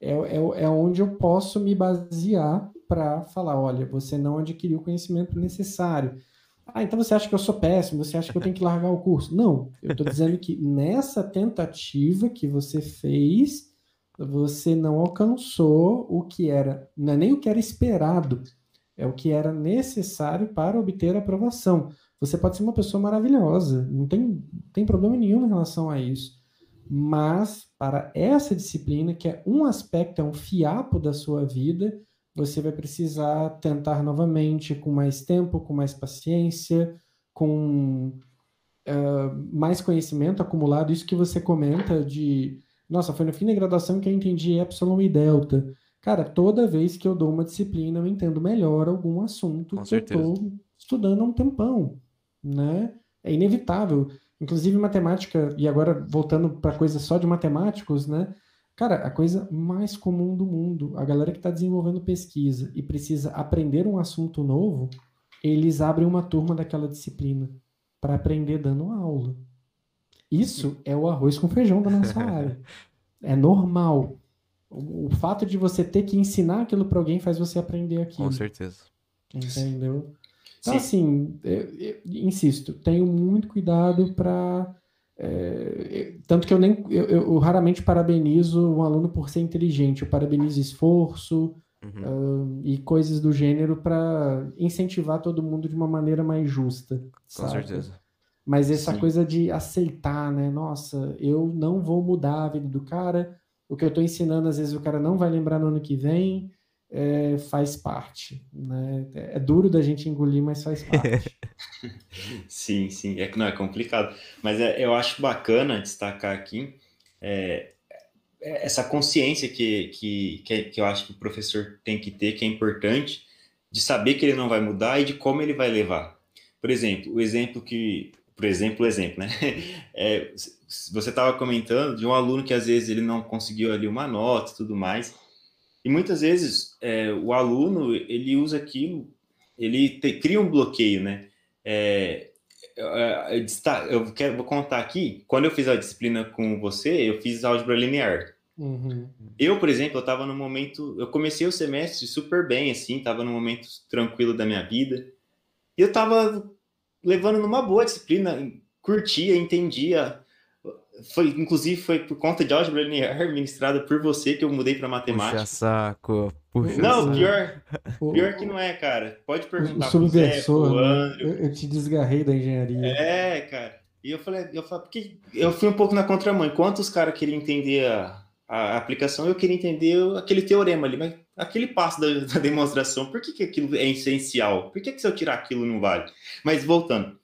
é, é, é onde eu posso me basear para falar, olha, você não adquiriu o conhecimento necessário. Ah, então você acha que eu sou péssimo, você acha que eu tenho que largar o curso. Não, eu estou dizendo que nessa tentativa que você fez, você não alcançou o que era, não é nem o que era esperado, é o que era necessário para obter a aprovação. Você pode ser uma pessoa maravilhosa, não tem, tem problema nenhum em relação a isso. Mas para essa disciplina, que é um aspecto, é um fiapo da sua vida, você vai precisar tentar novamente com mais tempo, com mais paciência, com uh, mais conhecimento acumulado. Isso que você comenta de, nossa, foi no fim da graduação que eu entendi epsilon e delta. Cara, toda vez que eu dou uma disciplina, eu entendo melhor algum assunto Com que certeza. eu estou estudando há um tempão, né? É inevitável. Inclusive matemática, e agora voltando para coisa só de matemáticos, né? Cara, a coisa mais comum do mundo, a galera que está desenvolvendo pesquisa e precisa aprender um assunto novo, eles abrem uma turma daquela disciplina para aprender dando aula. Isso é o arroz com feijão da nossa área. É normal. O, o fato de você ter que ensinar aquilo para alguém faz você aprender aquilo. Com certeza. Entendeu? Então, assim, eu, eu, insisto, tenho muito cuidado para. É, tanto que eu nem. Eu, eu, raramente parabenizo um aluno por ser inteligente, eu parabenizo esforço Uhum. uh, e coisas do gênero para incentivar todo mundo de uma maneira mais justa. Com saca? certeza. Mas essa Sim. coisa de aceitar, né? Nossa, eu não vou mudar a vida do cara. O que eu estou ensinando, às vezes, o cara não vai lembrar no ano que vem. É, faz parte, né? É duro da gente engolir, mas faz parte. sim, sim, é que não é complicado, mas é, eu acho bacana destacar aqui é, essa consciência que, que, que, que eu acho que o professor tem que ter, que é importante, de saber que ele não vai mudar e de como ele vai levar. Por exemplo, o exemplo que, por exemplo, exemplo, né? É, você estava comentando de um aluno que às vezes ele não conseguiu ali uma nota e tudo mais. E muitas vezes é, o aluno ele usa aquilo, ele te, cria um bloqueio, né? É, eu, eu quero, vou contar aqui. Quando eu fiz a disciplina com você, eu fiz álgebra linear. Uhum. Eu, por exemplo, eu estava no momento, eu comecei o semestre super bem, assim, estava no momento tranquilo da minha vida. E eu estava levando numa boa disciplina, curtia, entendia. Foi, inclusive, foi por conta de álgebra linear ministrada por você que eu mudei para matemática. Puxa saco. Puxa não, saco. pior, pior que não é, cara. Pode perguntar o Zé, pro né? André. eu, eu, te desgarrei da engenharia. É, cara. E eu falei, eu falei, porque eu fui um pouco na contramão. Enquanto os caras queriam entender a, a, aplicação, eu queria entender aquele teorema ali, mas aquele passo da, da demonstração, por que, que aquilo é essencial? Por que, que se eu tirar aquilo não vale? Mas voltando.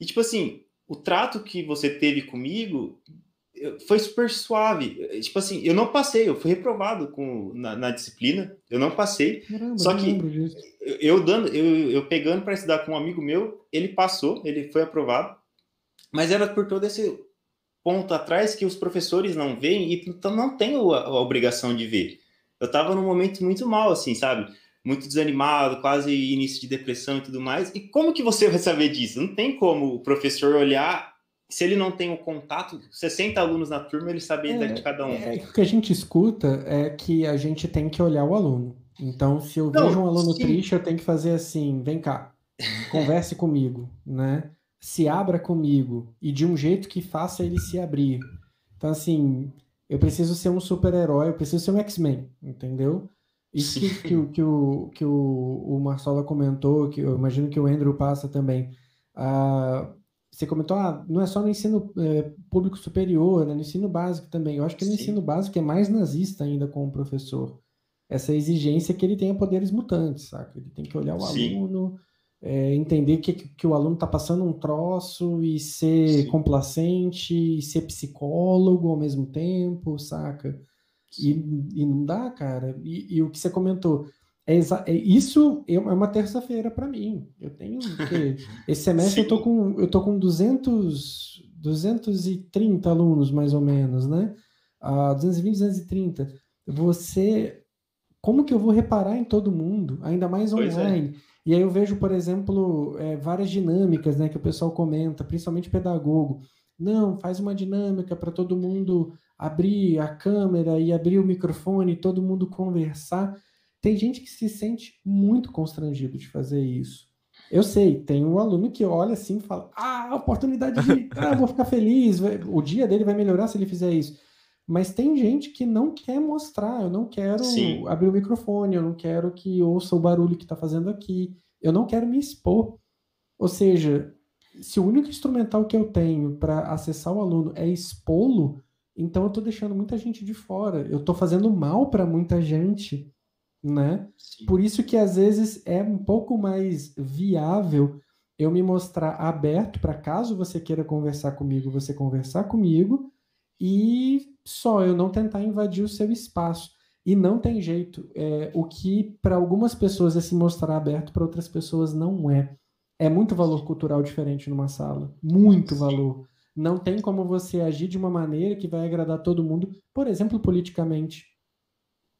E tipo assim, o trato que você teve comigo foi super suave. Tipo assim, eu não passei, eu fui reprovado com, na, na disciplina, eu não passei. Caramba, só que eu dando, eu, eu pegando para estudar com um amigo meu, ele passou, ele foi aprovado. Mas era por todo esse ponto atrás que os professores não veem e então não tem a, a obrigação de ver. Eu estava num momento muito mal, assim, sabe? Muito desanimado, quase início de depressão e tudo mais. E como que você vai saber disso? Não tem como o professor olhar, se ele não tem o contato, 60 alunos na turma, ele saber é, de cada um. É, o que a gente escuta é que a gente tem que olhar o aluno. Então, se eu não, vejo um aluno sim. triste, eu tenho que fazer assim, vem cá, converse comigo, né? Se abra comigo e de um jeito que faça ele se abrir. Então, assim, eu preciso ser um super-herói, eu preciso ser um X-Men, entendeu? Isso que, que, que, o, que o, o Marcelo comentou, que eu imagino que o Andrew passa também. Ah, você comentou, ah, não é só no ensino é, público superior, né? no ensino básico também. Eu acho que no Sim. ensino básico é mais nazista ainda com o professor. Essa exigência que ele tenha poderes mutantes, saca? Ele tem que olhar o Sim. aluno, é, entender que, que o aluno está passando um troço e ser Sim. complacente, e ser psicólogo ao mesmo tempo, saca? E, e não dá, cara. E, e, o que você comentou, é, é isso é uma terça-feira para mim. Eu tenho esse semestre eu tô com eu tô com 200 230 alunos mais ou menos, né? Uh, 220, 230. Você como que eu vou reparar em todo mundo, ainda mais é. online? E aí eu vejo, por exemplo, é, várias dinâmicas né, que o pessoal comenta, principalmente pedagogo. Não, faz uma dinâmica para todo mundo abrir a câmera e abrir o microfone, todo mundo conversar. Tem gente que se sente muito constrangido de fazer isso. Eu sei, tem um aluno que olha assim e fala: Ah, oportunidade de. Ah, vou ficar feliz, o dia dele vai melhorar se ele fizer isso. Mas tem gente que não quer mostrar, eu não quero Sim. abrir o microfone, eu não quero que ouça o barulho que está fazendo aqui, eu não quero me expor. Ou seja, se o único instrumental que eu tenho para acessar o aluno é expô-lo, então eu estou deixando muita gente de fora, eu estou fazendo mal para muita gente, né? Sim. Por isso que às vezes é um pouco mais viável eu me mostrar aberto para caso você queira conversar comigo, você conversar comigo e só eu não tentar invadir o seu espaço. E não tem jeito. É, o que para algumas pessoas é se mostrar aberto, para outras pessoas não é. É muito valor cultural diferente numa sala. Muito valor. Não tem como você agir de uma maneira que vai agradar todo mundo, por exemplo, politicamente.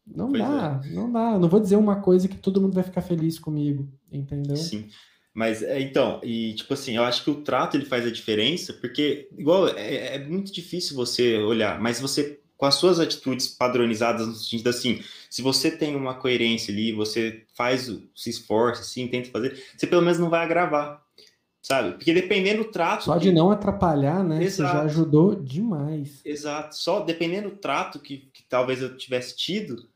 Não pois dá, é. não dá. Não vou dizer uma coisa que todo mundo vai ficar feliz comigo, entendeu? Sim. Mas é, então, e tipo assim, eu acho que o trato ele faz a diferença, porque igual é, é, muito difícil você olhar, mas você com as suas atitudes padronizadas no sentido assim, se você tem uma coerência ali, você faz, se esforça, assim, tenta fazer, você pelo menos não vai agravar, sabe? Porque dependendo do trato. Só que... de não atrapalhar, né? Exato. Você já ajudou demais. Exato. Só dependendo do trato que, que talvez eu tivesse tido,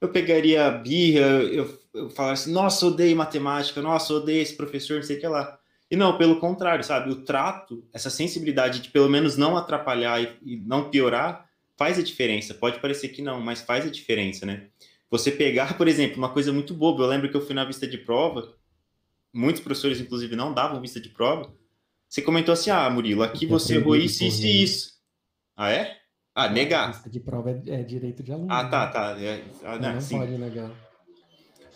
eu pegaria a birra, eu, eu falaria assim, nossa, odeio matemática, nossa, odeio esse professor, não sei o que lá. E não, pelo contrário, sabe? O trato, essa sensibilidade de pelo menos não atrapalhar e, e não piorar, faz a diferença. Pode parecer que não, mas faz a diferença, né? Você pegar, por exemplo, uma coisa muito boba, eu lembro que eu fui na vista de prova, muitos professores, inclusive, não davam vista de prova. Você comentou assim: ah, Murilo, aqui você errou isso, isso e isso. Ah, é? Ah, negar. Lista de prova é, é, direito de aluno. Ah, tá, né? tá. É, ah, não, não pode negar.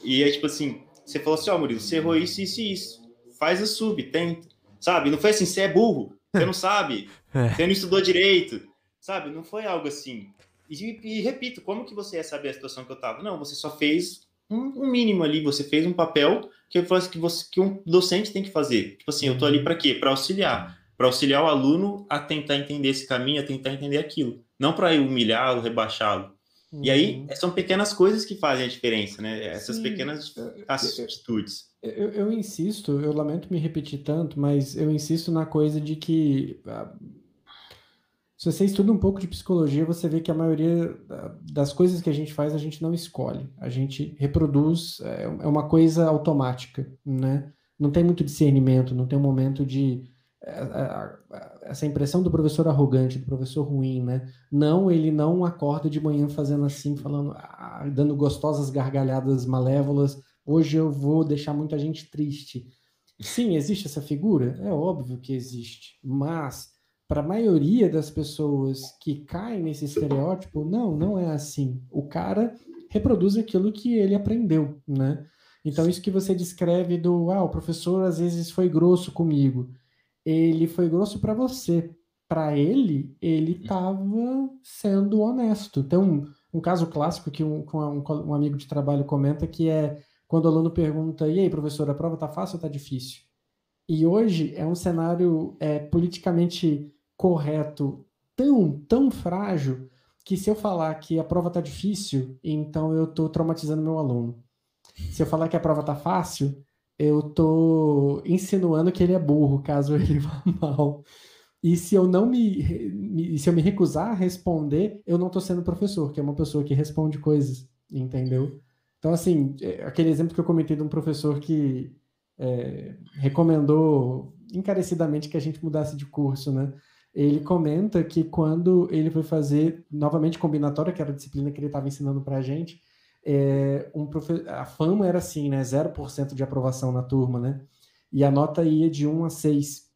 E é tipo assim, você falou assim, ó, oh, Murilo, você errou isso, isso e isso. Faz a sub, tenta. Sabe? Não foi assim, você é burro, você não sabe, é. você não estudou direito. Sabe? Não foi algo assim. E, e, repito, como que você ia saber a situação que eu tava? Não, você só fez um, um mínimo ali, você fez um papel que, que, você, que um docente tem que fazer. Tipo assim, eu tô ali para quê? Para auxiliar. Para auxiliar o aluno a tentar entender esse caminho, a tentar entender aquilo não para humilhá-lo, rebaixá-lo. Uhum. E aí uhum. são pequenas coisas que fazem a diferença, né? Essas Sim. pequenas atitudes. Eu, eu, eu, insisto, eu lamento me repetir tanto, mas eu insisto na coisa de que ah, se você estuda um pouco de psicologia, você vê que a maioria das coisas que a gente faz a gente não escolhe, a gente reproduz, é, é uma coisa automática, né? Não tem muito discernimento, não tem um momento de essa impressão do professor arrogante, do professor ruim, né? Não, ele não acorda de manhã fazendo assim, falando, dando gostosas gargalhadas malévolas. Hoje eu vou deixar muita gente triste. Sim, existe essa figura? É óbvio que existe. Mas, para a maioria das pessoas que caem nesse estereótipo, não, não é assim. O cara reproduz aquilo que ele aprendeu, né? Então, isso que você descreve do, ah, o professor às vezes foi grosso comigo ele foi grosso para você. Para ele, ele estava sendo honesto. Então, um caso clássico que um, um, um, amigo de trabalho comenta que é quando o aluno pergunta: e aí, professor, a prova tá fácil ou tá difícil? E hoje é um cenário é, politicamente correto tão, tão frágil que se eu falar que a prova tá difícil, então eu tô traumatizando meu aluno. Se eu falar que a prova tá fácil, eu tô insinuando que ele é burro, caso ele vá mal. E se eu não me, se eu me recusar a responder, eu não tô sendo professor, que é uma pessoa que responde coisas, entendeu? Então, assim, é, aquele exemplo que eu comentei de um professor que é, recomendou encarecidamente que a gente mudasse de curso, né? Ele comenta que quando ele foi fazer novamente combinatória, que era a disciplina que ele estava ensinando para a gente, é, um profe... a fama era assim, né? 0% de aprovação na turma, né? E a nota ia de 1 a 6.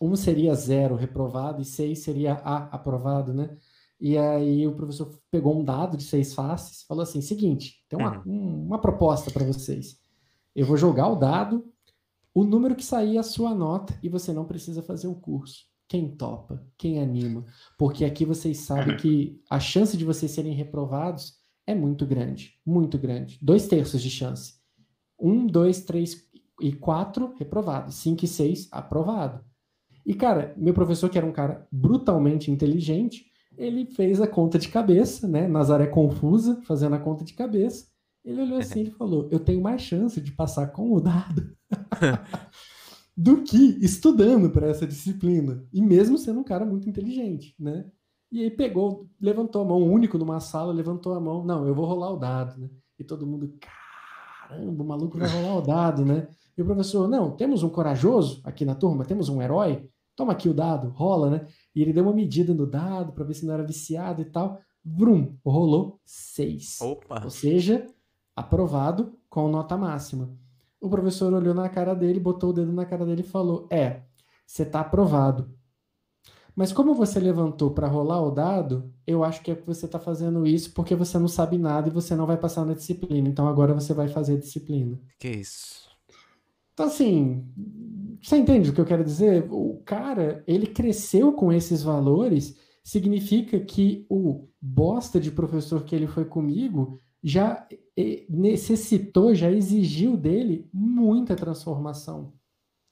1 seria 0 reprovado e 6 seria A aprovado, né? E aí o professor pegou um dado de seis faces, falou assim: seguinte, tem uma, uhum. uma proposta para vocês. Eu vou jogar o dado, o número que sair a sua nota e você não precisa fazer o curso. Quem topa? Quem anima? Porque aqui vocês sabem que a chance de vocês serem reprovados é muito grande, muito grande. Dois terços de chance. Um, dois, três e quatro reprovados. Cinco e seis aprovado. E, cara, meu professor, que era um cara brutalmente inteligente, ele fez a conta de cabeça, né? Nazaré confusa, fazendo a conta de cabeça. Ele olhou assim e falou: Eu tenho mais chance de passar com o dado do que estudando para essa disciplina. E mesmo sendo um cara muito inteligente, né? E aí pegou, levantou a mão, o único numa sala, levantou a mão. Não, eu vou rolar o dado, né? E todo mundo, caramba, o maluco vai rolar o dado, né? E o professor, não, temos um corajoso aqui na turma, temos um herói. Toma aqui o dado, rola, né? E ele deu uma medida no dado para ver se não era viciado e tal. Brum, rolou seis. Opa. Ou seja, aprovado com nota máxima. O professor olhou na cara dele, botou o dedo na cara dele e falou: É, você está aprovado. Mas como você levantou para rolar o dado, eu acho que é que você está fazendo isso porque você não sabe nada e você não vai passar na disciplina. Então agora você vai fazer a disciplina. Que isso? Então, assim, você entende o que eu quero dizer? O cara, ele cresceu com esses valores, significa que o bosta de professor que ele foi comigo já necessitou, já exigiu dele muita transformação,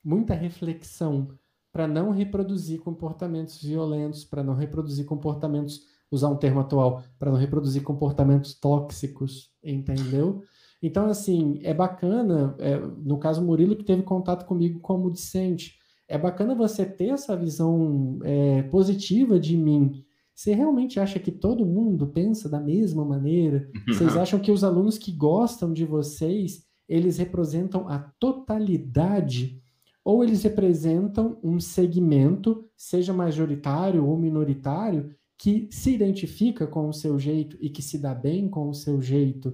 muita reflexão para não reproduzir comportamentos violentos, para não reproduzir comportamentos, usar um termo atual, para não reproduzir comportamentos tóxicos, entendeu? Então, assim, é bacana, é, no caso Murilo, que teve contato comigo como discente, é bacana você ter essa visão é, positiva de mim. Você realmente acha que todo mundo pensa da mesma maneira? Vocês acham que os alunos que gostam de vocês, eles representam a totalidade? Ou eles representam um segmento, seja majoritário ou minoritário, que se identifica com o seu jeito e que se dá bem com o seu jeito?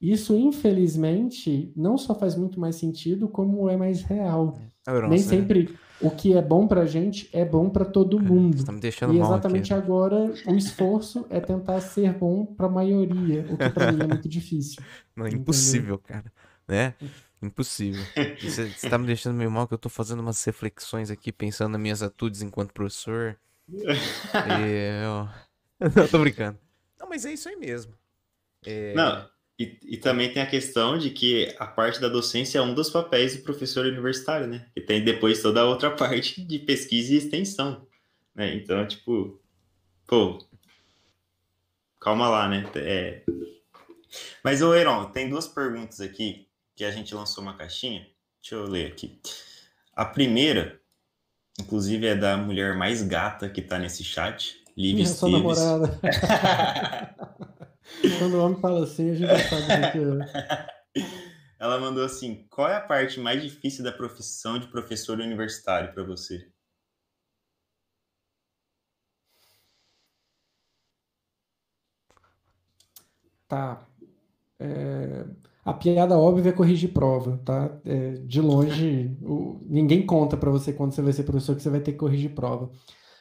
Isso, infelizmente, não só faz muito mais sentido, como é mais real. É, Nem sempre o que é bom pra gente é bom para todo é, mundo. Tá me deixando e exatamente agora o esforço é tentar ser bom para a maioria, o que para mim é muito difícil. Não, é impossível, cara. Né? Impossível. Você, você tá me deixando meio mal que eu tô fazendo umas reflexões aqui, pensando nas minhas atitudes enquanto professor. e eu... Não, tô brincando. Não, mas é isso aí mesmo. É... Não, e, e, também tem a questão de que a parte da docência é um dos papéis do professor universitário, né? E tem depois toda a outra parte de pesquisa e extensão, né? Então, tipo, pô, calma lá, né? É... Mas, ô Heron, tem duas perguntas aqui que a gente lançou uma caixinha. Deixa eu ler aqui. A primeira, inclusive, é da mulher mais gata que tá nesse chat, Liv Minha Sua namorada. Quando o homem fala assim, a gente já sabe o que é. Ela mandou assim: qual é a parte mais difícil da profissão de professor universitário para você? Tá. É... A piada óbvia é corrigir prova, tá? É, de longe, o... ninguém conta para você quando você vai ser professor que você vai ter que corrigir prova.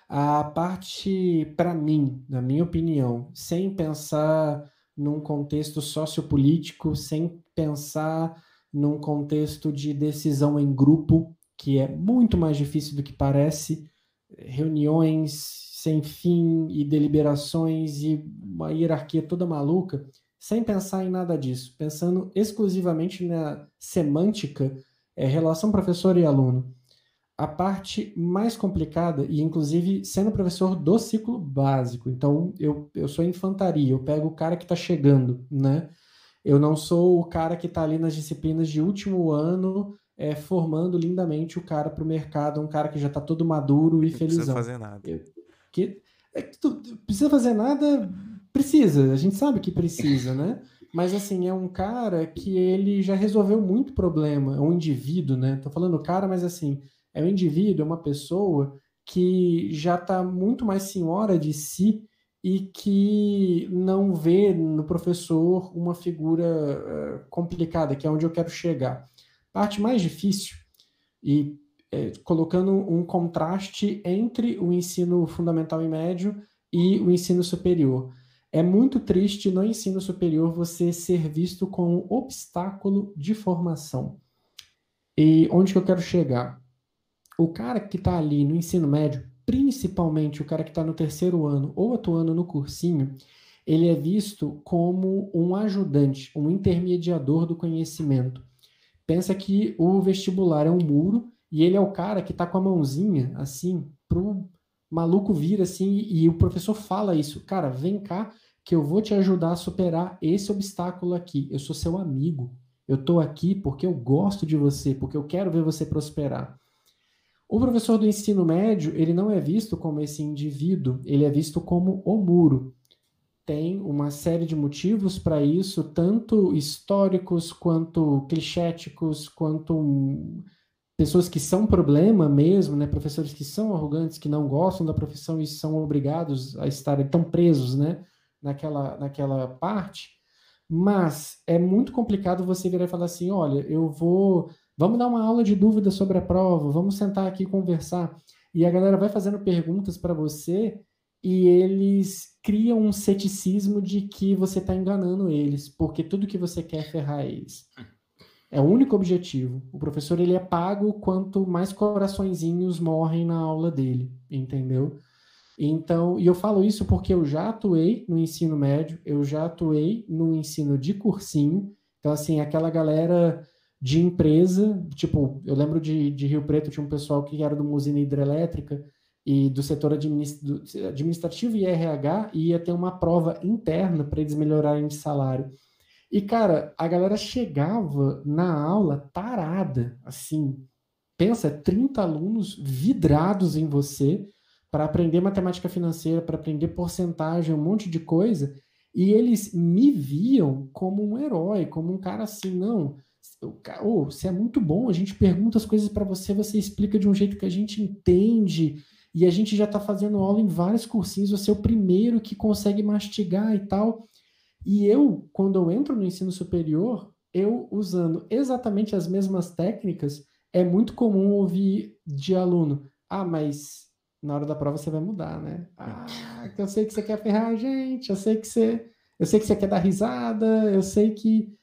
A parte, para mim, na minha opinião, sem pensar num contexto sociopolítico, sem pensar num contexto de decisão em grupo, que é muito mais difícil do que parece, reuniões sem fim e deliberações e uma hierarquia toda maluca, sem pensar em nada disso, pensando exclusivamente na semântica, é, relação professor e aluno. A parte mais complicada, e inclusive sendo professor do ciclo básico, então eu, eu sou infantaria, eu pego o cara que está chegando, né? Eu não sou o cara que está ali nas disciplinas de último ano, é, formando lindamente o cara para o mercado, um cara que já está todo maduro e feliz. Não precisa fazer nada. Eu, que, é, tu, precisa fazer nada Precisa, a gente sabe que precisa, né? Mas assim, é um cara que ele já resolveu muito problema, é um indivíduo, né? Tô falando cara, mas assim, é um indivíduo, é uma pessoa que já está muito mais senhora de si e que não vê no professor uma figura uh, complicada, que é onde eu quero chegar. Parte mais difícil, e é, colocando um contraste entre o ensino fundamental e médio e o ensino superior. É muito triste no ensino superior você ser visto como obstáculo de formação. E onde que eu quero chegar? O cara que está ali no ensino médio, principalmente o cara que está no terceiro ano ou atuando no cursinho, ele é visto como um ajudante, um intermediador do conhecimento. Pensa que o vestibular é um muro e ele é o cara que está com a mãozinha assim pro maluco vira assim e o professor fala isso, cara, vem cá que eu vou te ajudar a superar esse obstáculo aqui. Eu sou seu amigo. Eu estou aqui porque eu gosto de você, porque eu quero ver você prosperar. O professor do ensino médio, ele não é visto como esse indivíduo, ele é visto como o muro. Tem uma série de motivos para isso, tanto históricos quanto clichéticos, quanto pessoas que são problema mesmo, né? Professores que são arrogantes, que não gostam da profissão e são obrigados a estarem tão presos, né? Naquela, naquela parte. Mas é muito complicado você virar e falar assim: olha, eu vou. Vamos dar uma aula de dúvida sobre a prova, vamos sentar aqui e conversar. E a galera vai fazendo perguntas para você e eles criam um ceticismo de que você está enganando eles, porque tudo que você quer é ferrar eles. É o único objetivo. O professor ele é pago quanto mais coraçõezinhos morrem na aula dele, entendeu? Então, e eu falo isso porque eu já atuei no ensino médio, eu já atuei no ensino de cursinho. Então, assim, aquela galera de empresa, tipo, eu lembro de, de Rio Preto, tinha um pessoal que era de uma usina hidrelétrica e do setor administrativo e RH, e ia ter uma prova interna para eles melhorarem de salário. E, cara, a galera chegava na aula tarada, assim. Pensa, 30 alunos vidrados em você para aprender matemática financeira, para aprender porcentagem, um monte de coisa. E eles me viam como um herói, como um cara assim, não. Oh, você é muito bom, a gente pergunta as coisas para você, você explica de um jeito que a gente entende, e a gente já está fazendo aula em vários cursinhos, você é o primeiro que consegue mastigar e tal. E eu, quando eu entro no ensino superior, eu usando exatamente as mesmas técnicas, é muito comum ouvir de aluno: ah, mas na hora da prova você vai mudar, né? Ah, eu sei que você quer ferrar a gente, eu sei que você, eu sei que você quer dar risada, eu sei que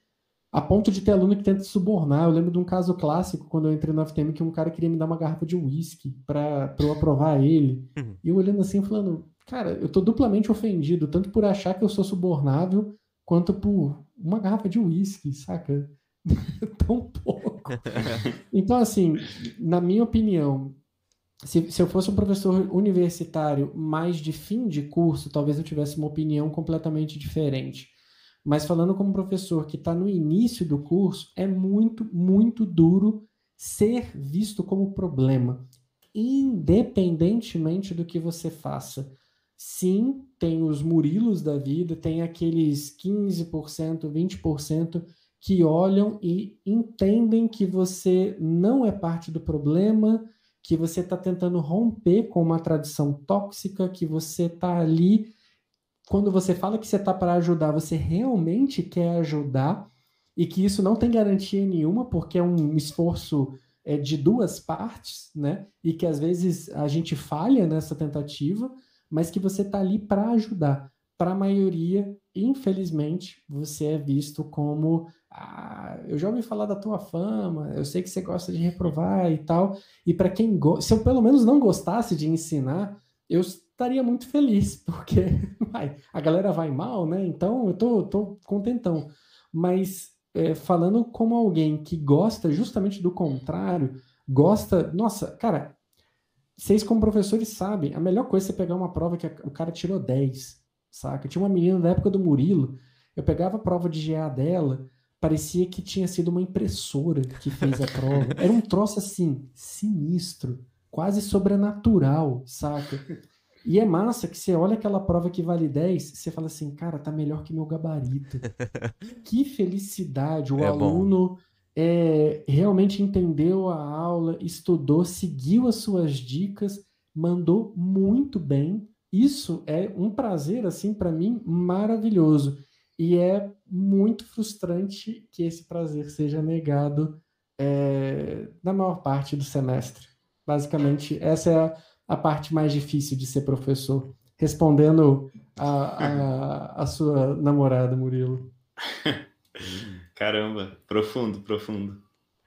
a ponto de ter aluno que tenta subornar. Eu lembro de um caso clássico quando eu entrei no FTM que um cara queria me dar uma garrafa de uísque para eu aprovar ele. Uhum. E eu olhando assim, falando, Cara, eu tô duplamente ofendido, tanto por achar que eu sou subornável, quanto por uma garrafa de uísque, saca? Tão pouco. Então, assim, na minha opinião, se, se eu fosse um professor universitário mais de fim de curso, talvez eu tivesse uma opinião completamente diferente. Mas falando como professor que está no início do curso, é muito, muito duro ser visto como problema, independentemente do que você faça. Sim, tem os Murilos da vida, tem aqueles 15%, 20% que olham e entendem que você não é parte do problema, que você está tentando romper com uma tradição tóxica, que você está ali. Quando você fala que você está para ajudar, você realmente quer ajudar e que isso não tem garantia nenhuma, porque é um esforço é, de duas partes, né? E que às vezes a gente falha nessa tentativa mas que você está ali para ajudar. para a maioria, infelizmente, você é visto como ah, eu já ouvi falar da tua fama, eu sei que você gosta de reprovar e tal. E para quem se eu pelo menos não gostasse de ensinar, eu estaria muito feliz, porque vai, a galera vai mal, né? Então eu tô, tô contentão. Mas é, falando como alguém que gosta justamente do contrário, gosta. Nossa, cara, vocês como professores sabem, a melhor coisa é você pegar uma prova que o cara tirou 10, saca? Tinha uma menina da época do Murilo, eu pegava a prova de GA dela, parecia que tinha sido uma impressora que fez a prova. Era um troço assim, sinistro, quase sobrenatural, saca? E é massa que você olha aquela prova que vale 10, você fala assim, cara, tá melhor que meu gabarito. que felicidade! O é aluno é, realmente entendeu a aula, estudou, seguiu as suas dicas, mandou muito bem. Isso é um prazer, assim, para mim, maravilhoso. E é muito frustrante que esse prazer seja negado é, na maior parte do semestre. Basicamente, essa é a a parte mais difícil de ser professor? Respondendo a, a, a sua namorada, Murilo. Caramba, profundo, profundo.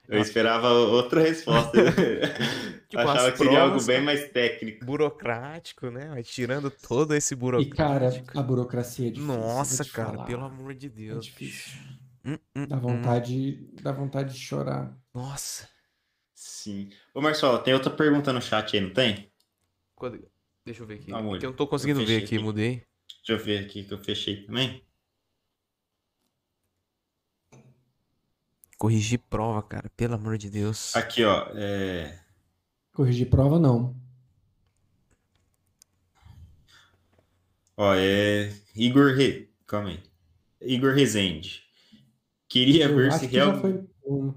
Eu esperava outra resposta. tipo, Achava que seria algo bem mais técnico. Burocrático, né? Mas tirando todo esse burocrático. E, cara, a burocracia é difícil. Nossa, cara, falar. pelo amor de Deus. É difícil. Hum, hum, dá, vontade, hum. dá vontade de chorar. Nossa. Sim. Ô, Marcelo, tem outra pergunta no chat aí, não tem? Quando... Deixa eu ver aqui. Amor, porque eu não tô conseguindo ver aqui, aqui, mudei. Deixa eu ver aqui que eu fechei também. Corrigir prova, cara, pelo amor de Deus. Aqui, ó. É... Corrigir prova, não. Ó, é. Igor Re... Calma aí. Igor Rezende. Queria eu ver se realmente. Foi...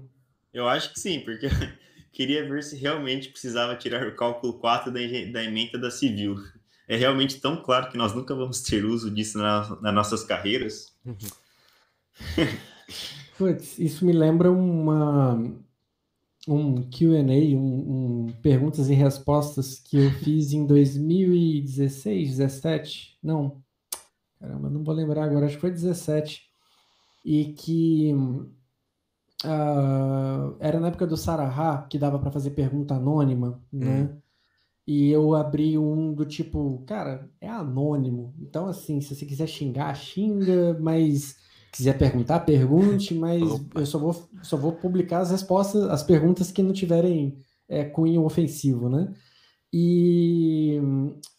Eu acho que sim, porque queria ver se realmente precisava tirar o cálculo 4 da, da emenda da civil. É realmente tão claro que nós nunca vamos ter uso disso na, nas nossas carreiras? Putz, isso me lembra uma, um QA, um, um, perguntas e respostas que eu fiz em 2016, 17? Não, caramba, não vou lembrar agora, acho que foi 17. E que Uh, era na época do Sarahá, que dava para fazer pergunta anônima, né? Hum. E eu abri um do tipo, cara, é anônimo. Então, assim, se você quiser xingar, xinga, mas quiser perguntar, pergunte, mas Opa. eu só vou, só vou publicar as respostas, as perguntas que não tiverem é, cunho ofensivo, né? E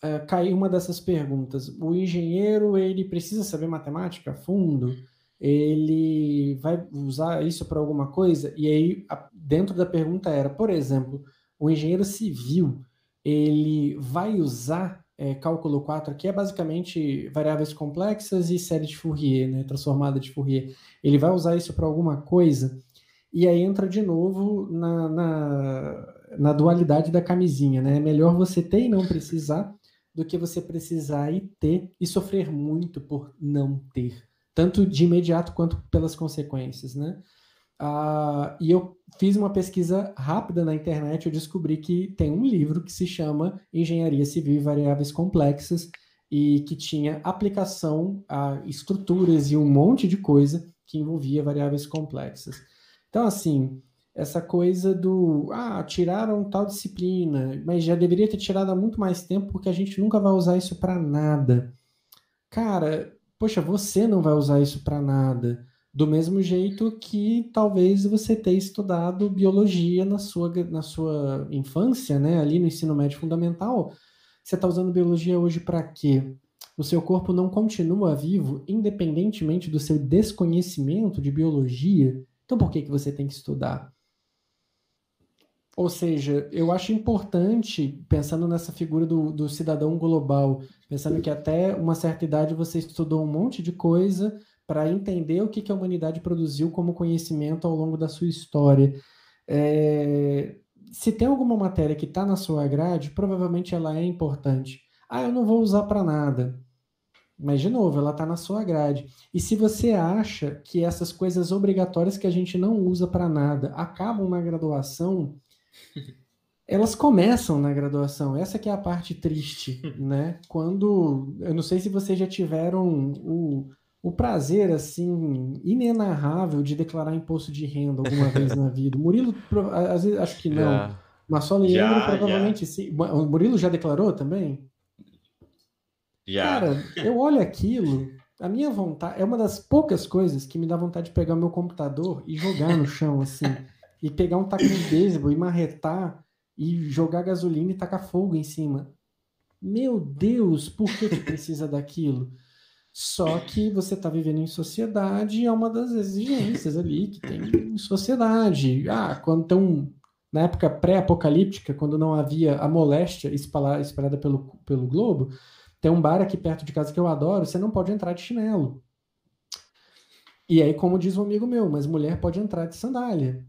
é, caiu uma dessas perguntas. O engenheiro, ele precisa saber matemática a fundo? ele vai usar isso para alguma coisa? E aí, dentro da pergunta era, por exemplo, o engenheiro civil, ele vai usar é, cálculo 4, que é basicamente variáveis complexas e série de Fourier, né, transformada de Fourier. Ele vai usar isso para alguma coisa? E aí entra de novo na, na, na dualidade da camisinha, né? É melhor você ter e não precisar do que você precisar e ter e sofrer muito por não ter tanto de imediato quanto pelas consequências, né? Ah, e eu fiz uma pesquisa rápida na internet, eu descobri que tem um livro que se chama Engenharia Civil e Variáveis Complexas e que tinha aplicação a estruturas e um monte de coisa que envolvia variáveis complexas. Então, assim, essa coisa do ah, tiraram tal disciplina, mas já deveria ter tirado há muito mais tempo porque a gente nunca vai usar isso para nada. Cara, poxa, você não vai usar isso para nada. Do mesmo jeito que talvez você tenha estudado biologia na sua, na sua infância, né? Ali no ensino médio fundamental. Você está usando biologia hoje para quê? O seu corpo não continua vivo, independentemente do seu desconhecimento de biologia. Então, por que, que você tem que estudar? Ou seja, eu acho importante, pensando nessa figura do, do cidadão global, pensando que até uma certa idade você estudou um monte de coisa para entender o que, que a humanidade produziu como conhecimento ao longo da sua história. É, se tem alguma matéria que está na sua grade, provavelmente ela é importante. Ah, eu não vou usar para nada. Mas, de novo, ela está na sua grade. E se você acha que essas coisas obrigatórias que a gente não usa para nada acabam na graduação, elas começam na graduação. Essa que é a parte triste, né? Quando eu não sei se vocês já tiveram o, o prazer assim inenarrável de declarar imposto de renda alguma vez na vida. O Murilo, às vezes acho que não. Mas só Leandro já, provavelmente sim. O Murilo já declarou também? Já. Cara, eu olho aquilo, a minha vontade é uma das poucas coisas que me dá vontade de pegar meu computador e jogar no chão assim, e pegar um taco de beisebol e marretar e jogar gasolina e tacar fogo em cima. Meu Deus, por que, que precisa daquilo? Só que você está vivendo em sociedade e é uma das exigências ali que tem em sociedade. Ah, quando tem um. Na época pré-apocalíptica, quando não havia a moléstia espalhada pelo, pelo globo, tem um bar aqui perto de casa que eu adoro, você não pode entrar de chinelo. E aí, como diz um amigo meu, mas mulher pode entrar de sandália.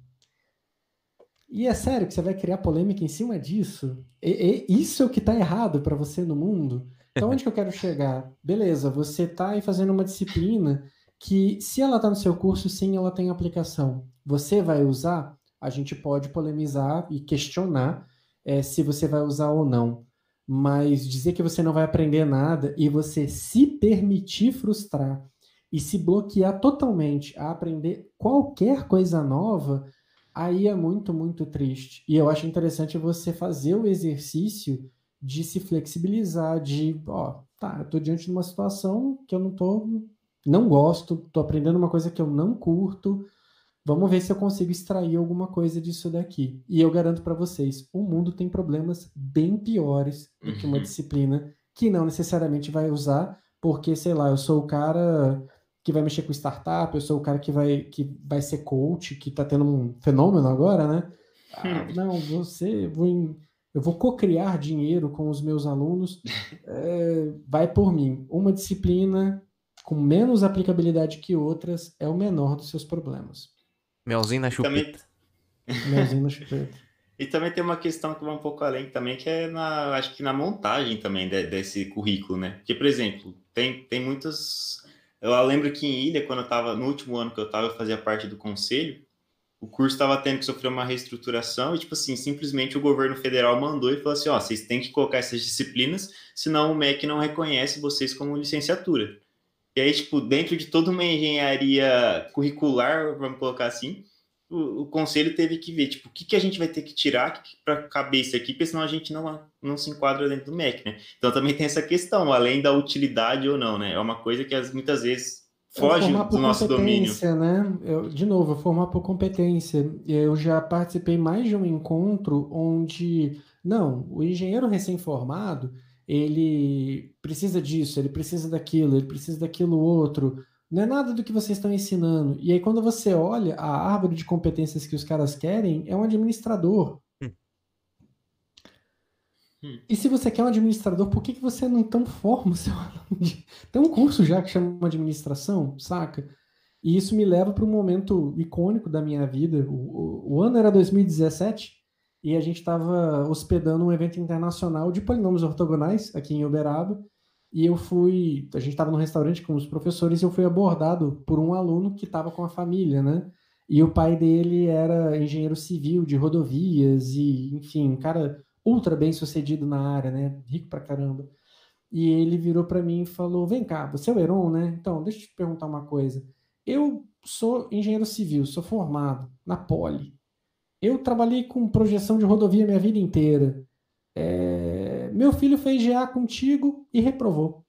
E é sério que você vai criar polêmica em cima disso? E, e isso é o que está errado para você no mundo? Então, onde que eu quero chegar? Beleza, você está aí fazendo uma disciplina que, se ela está no seu curso, sim, ela tem aplicação. Você vai usar? A gente pode polemizar e questionar é, se você vai usar ou não. Mas dizer que você não vai aprender nada e você se permitir frustrar e se bloquear totalmente a aprender qualquer coisa nova aí é muito, muito triste. E eu acho interessante você fazer o exercício de se flexibilizar, de, ó, tá, eu tô diante de uma situação que eu não tô, não gosto, tô aprendendo uma coisa que eu não curto, vamos ver se eu consigo extrair alguma coisa disso daqui. E eu garanto para vocês, o mundo tem problemas bem piores do que uma uhum. disciplina que não necessariamente vai usar, porque, sei lá, eu sou o cara que vai mexer com startup, eu sou o cara que vai, que vai ser coach, que está tendo um fenômeno agora, né? Ah, não, você, vou em, eu vou co-criar dinheiro com os meus alunos, é, vai por mim. Uma disciplina com menos aplicabilidade que outras é o menor dos seus problemas. Melzinho na chupeta. Também... Melzinho na chupeta. E também tem uma questão que vai um pouco além também, que é na, acho que na montagem também de, desse currículo, né? Porque, por exemplo, tem, tem muitas eu lembro que em Ilha, quando eu estava no último ano que eu estava, eu fazia parte do conselho, o curso estava tendo que sofrer uma reestruturação e, tipo assim, simplesmente o governo federal mandou e falou assim: ó, vocês têm que colocar essas disciplinas, senão o MEC não reconhece vocês como licenciatura. E aí, tipo, dentro de toda uma engenharia curricular, vamos colocar assim, o, o, conselho teve que ver, tipo, o que, que a gente vai ter que tirar para caber isso aqui, porque senão a gente não, não se enquadra dentro do MEC, né? Então também tem essa questão, além da utilidade ou não, né? É uma coisa que as, muitas vezes foge do nosso domínio. Né? Eu, de novo, formar por competência. Eu já participei mais de um encontro onde, não, o engenheiro recém-formado, ele precisa disso, ele precisa daquilo, ele precisa daquilo outro não é nada do que vocês estão ensinando. E aí, quando você olha a árvore de competências que os caras querem, é um administrador. Hum. E se você quer um administrador, por que, que você não tão forma o seu aluno? Tem um curso já que chama administração, saca? E isso me leva para um momento icônico da minha vida. O, o, o ano era 2017 e a gente estava hospedando um evento internacional de polinômios ortogonais aqui em Uberaba. E eu fui, a gente estava no restaurante com os professores e eu fui abordado por um aluno que estava com a família, né? E o pai dele era engenheiro civil de rodovias e, enfim, um cara ultra bem sucedido na área, né? Rico pra caramba. E ele virou para mim e falou: Vem cá, você é o Heron, né? Então, deixa eu te perguntar uma coisa. Eu sou engenheiro civil, sou formado na Poli. Eu trabalhei com projeção de rodovia minha vida inteira. É, meu filho fez GA contigo e reprovou.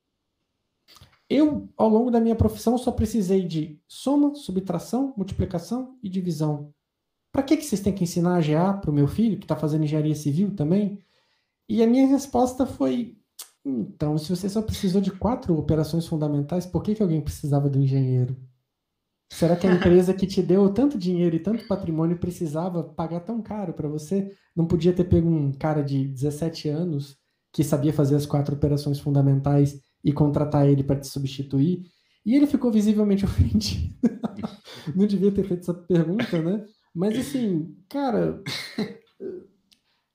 Eu, ao longo da minha profissão, só precisei de soma, subtração, multiplicação e divisão. Para que, que vocês têm que ensinar a GA para o meu filho, que está fazendo engenharia civil também? E a minha resposta foi: então, se você só precisou de quatro operações fundamentais, por que, que alguém precisava do engenheiro? Será que a empresa que te deu tanto dinheiro e tanto patrimônio precisava pagar tão caro para você? Não podia ter pego um cara de 17 anos que sabia fazer as quatro operações fundamentais e contratar ele para te substituir? E ele ficou visivelmente ofendido. Não devia ter feito essa pergunta, né? Mas assim, cara,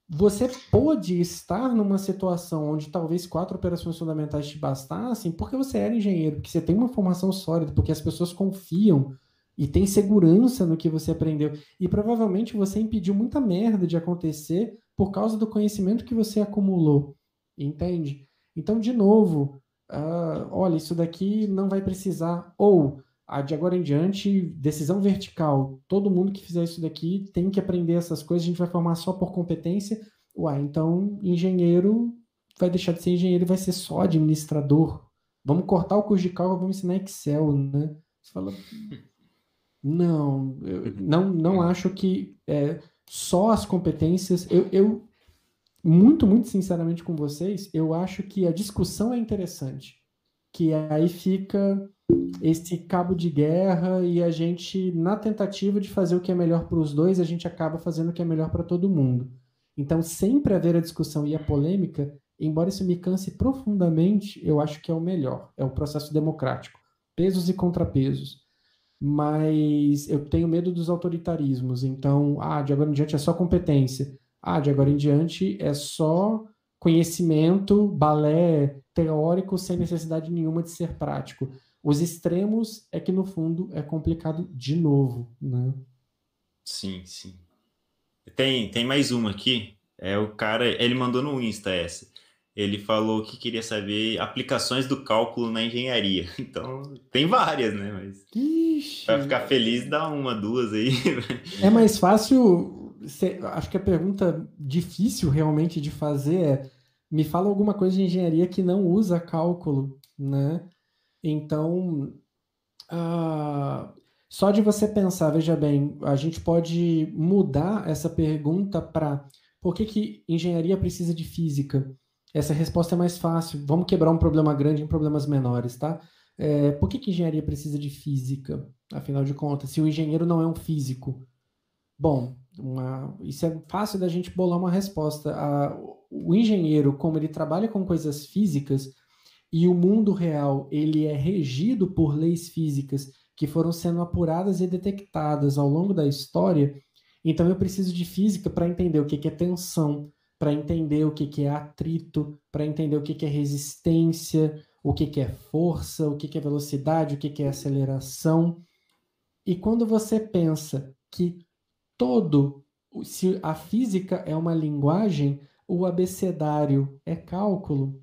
você pode estar numa situação onde talvez quatro operações fundamentais te bastassem porque você era engenheiro, porque você tem uma formação sólida, porque as pessoas confiam e têm segurança no que você aprendeu. E provavelmente você impediu muita merda de acontecer por causa do conhecimento que você acumulou, entende? Então, de novo, uh, olha, isso daqui não vai precisar, ou a de agora em diante, decisão vertical. Todo mundo que fizer isso daqui tem que aprender essas coisas, a gente vai formar só por competência. Uai, então engenheiro vai deixar de ser engenheiro e vai ser só administrador. Vamos cortar o curso de cálculo, vamos ensinar Excel, né? Você fala, não, não, não acho que é, só as competências. Eu, eu, muito, muito sinceramente com vocês, eu acho que a discussão é interessante. Que aí fica esse cabo de guerra e a gente, na tentativa de fazer o que é melhor para os dois, a gente acaba fazendo o que é melhor para todo mundo. Então, sempre haver a discussão e a polêmica, embora isso me canse profundamente, eu acho que é o melhor. É o processo democrático. Pesos e contrapesos. Mas eu tenho medo dos autoritarismos. Então, ah, de agora em diante é só competência. Ah, de agora em diante é só conhecimento, balé teórico, sem necessidade nenhuma de ser prático. Os extremos é que, no fundo, é complicado de novo, né? Sim, sim. Tem, tem mais uma aqui. É o cara, ele mandou no Insta essa. Ele falou que queria saber aplicações do cálculo na engenharia. Então, tem várias, né? Mas Ixi. vai ficar feliz dá uma, duas aí. É mais fácil. Acho que a pergunta difícil realmente de fazer é: me fala alguma coisa de engenharia que não usa cálculo, né? Então, uh, só de você pensar, veja bem, a gente pode mudar essa pergunta para por que, que engenharia precisa de física? Essa resposta é mais fácil. Vamos quebrar um problema grande em problemas menores, tá? É, por que, que engenharia precisa de física? Afinal de contas, se o engenheiro não é um físico. Bom, uma, isso é fácil da gente bolar uma resposta. A, o engenheiro, como ele trabalha com coisas físicas, e o mundo real ele é regido por leis físicas que foram sendo apuradas e detectadas ao longo da história, então eu preciso de física para entender o que é tensão, para entender o que é atrito, para entender o que é resistência, o que é força, o que é velocidade, o que é aceleração. E quando você pensa que todo, se a física é uma linguagem, o abecedário é cálculo,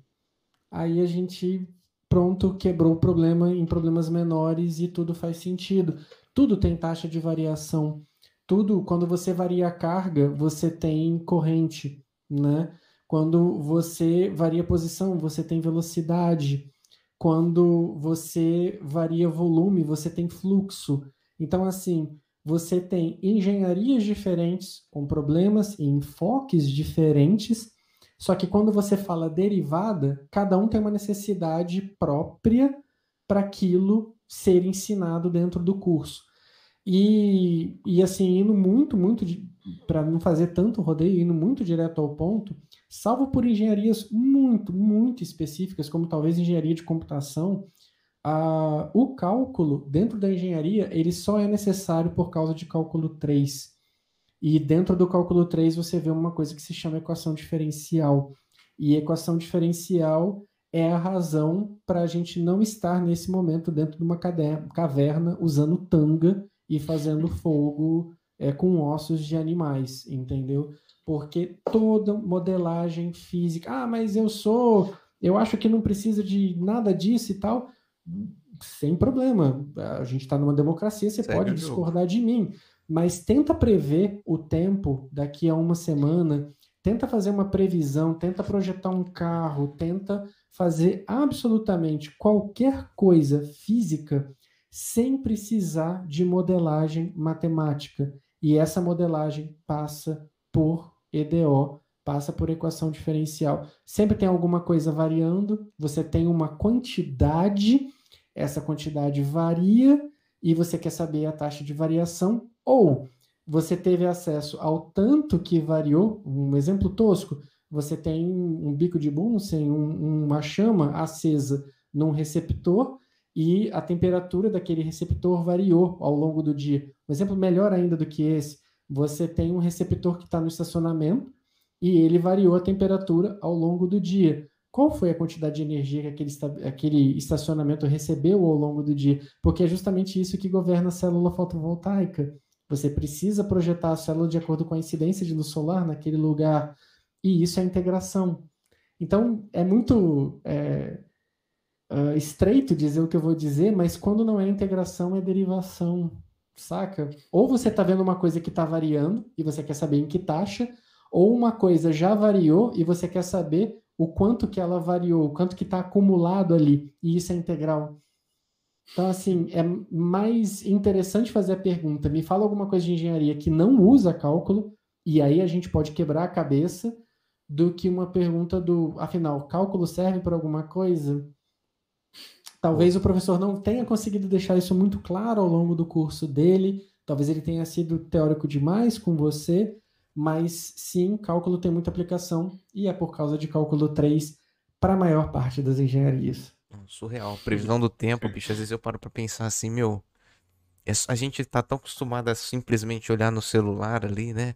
aí a gente pronto quebrou o problema em problemas menores e tudo faz sentido. Tudo tem taxa de variação. Tudo, quando você varia a carga, você tem corrente, né? Quando você varia a posição, você tem velocidade. Quando você varia volume, você tem fluxo. Então, assim, você tem engenharias diferentes, com problemas e enfoques diferentes, só que quando você fala derivada, cada um tem uma necessidade própria para aquilo ser ensinado dentro do curso. E, e assim, indo muito, muito, para não fazer tanto rodeio, indo muito direto ao ponto, salvo por engenharias muito, muito específicas, como talvez engenharia de computação, o cálculo dentro da engenharia ele só é necessário por causa de cálculo 3. E dentro do cálculo 3 você vê uma coisa que se chama equação diferencial. E equação diferencial é a razão para a gente não estar nesse momento dentro de uma caverna usando tanga e fazendo fogo é, com ossos de animais, entendeu? Porque toda modelagem física, ah, mas eu sou, eu acho que não precisa de nada disso e tal, sem problema. A gente está numa democracia, você Segue pode discordar de mim mas tenta prever o tempo daqui a uma semana, tenta fazer uma previsão, tenta projetar um carro, tenta fazer absolutamente qualquer coisa física sem precisar de modelagem matemática. E essa modelagem passa por EDO, passa por equação diferencial. Sempre tem alguma coisa variando, você tem uma quantidade, essa quantidade varia e você quer saber a taxa de variação, ou você teve acesso ao tanto que variou, um exemplo tosco, você tem um bico de Bunsen, um, uma chama acesa num receptor e a temperatura daquele receptor variou ao longo do dia. Um exemplo melhor ainda do que esse, você tem um receptor que está no estacionamento e ele variou a temperatura ao longo do dia qual foi a quantidade de energia que aquele, aquele estacionamento recebeu ao longo do dia, porque é justamente isso que governa a célula fotovoltaica. Você precisa projetar a célula de acordo com a incidência de luz solar naquele lugar. E isso é integração. Então, é muito é, uh, estreito dizer o que eu vou dizer, mas quando não é integração, é derivação, saca? Ou você está vendo uma coisa que está variando e você quer saber em que taxa, ou uma coisa já variou e você quer saber o quanto que ela variou, o quanto que está acumulado ali, e isso é integral. Então, assim, é mais interessante fazer a pergunta: me fala alguma coisa de engenharia que não usa cálculo, e aí a gente pode quebrar a cabeça, do que uma pergunta do, afinal, cálculo serve para alguma coisa? Talvez o professor não tenha conseguido deixar isso muito claro ao longo do curso dele, talvez ele tenha sido teórico demais com você, mas sim, cálculo tem muita aplicação e é por causa de cálculo 3 para a maior parte das engenharias. Surreal. Previsão do tempo, bicho, às vezes eu paro para pensar assim, meu, é a gente tá tão acostumado a simplesmente olhar no celular ali, né?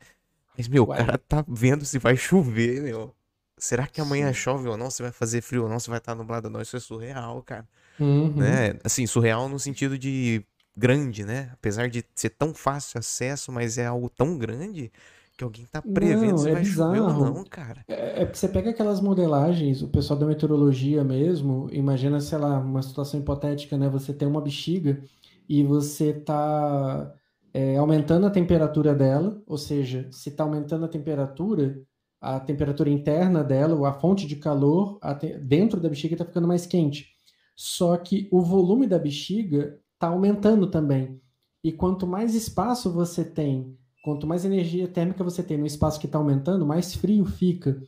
Mas, meu, o cara tá vendo se vai chover, meu. Será que amanhã Sim. chove ou não? Se vai fazer frio ou não? Se vai estar tá nublado ou não? Isso é surreal, cara. Uhum. Né? Assim, surreal no sentido de grande, né? Apesar de ser tão fácil acesso, mas é algo tão grande que alguém tá prevendo não, se é bizarro. não, cara. É, é você pega aquelas modelagens, o pessoal da meteorologia mesmo, imagina, sei lá, uma situação hipotética, né? Você tem uma bexiga e você tá é, aumentando a temperatura dela, ou seja, se está aumentando a temperatura, a temperatura interna dela, ou a fonte de calor dentro da bexiga está ficando mais quente. Só que o volume da bexiga está aumentando também. E quanto mais espaço você tem, quanto mais energia térmica você tem no espaço que está aumentando, mais frio fica.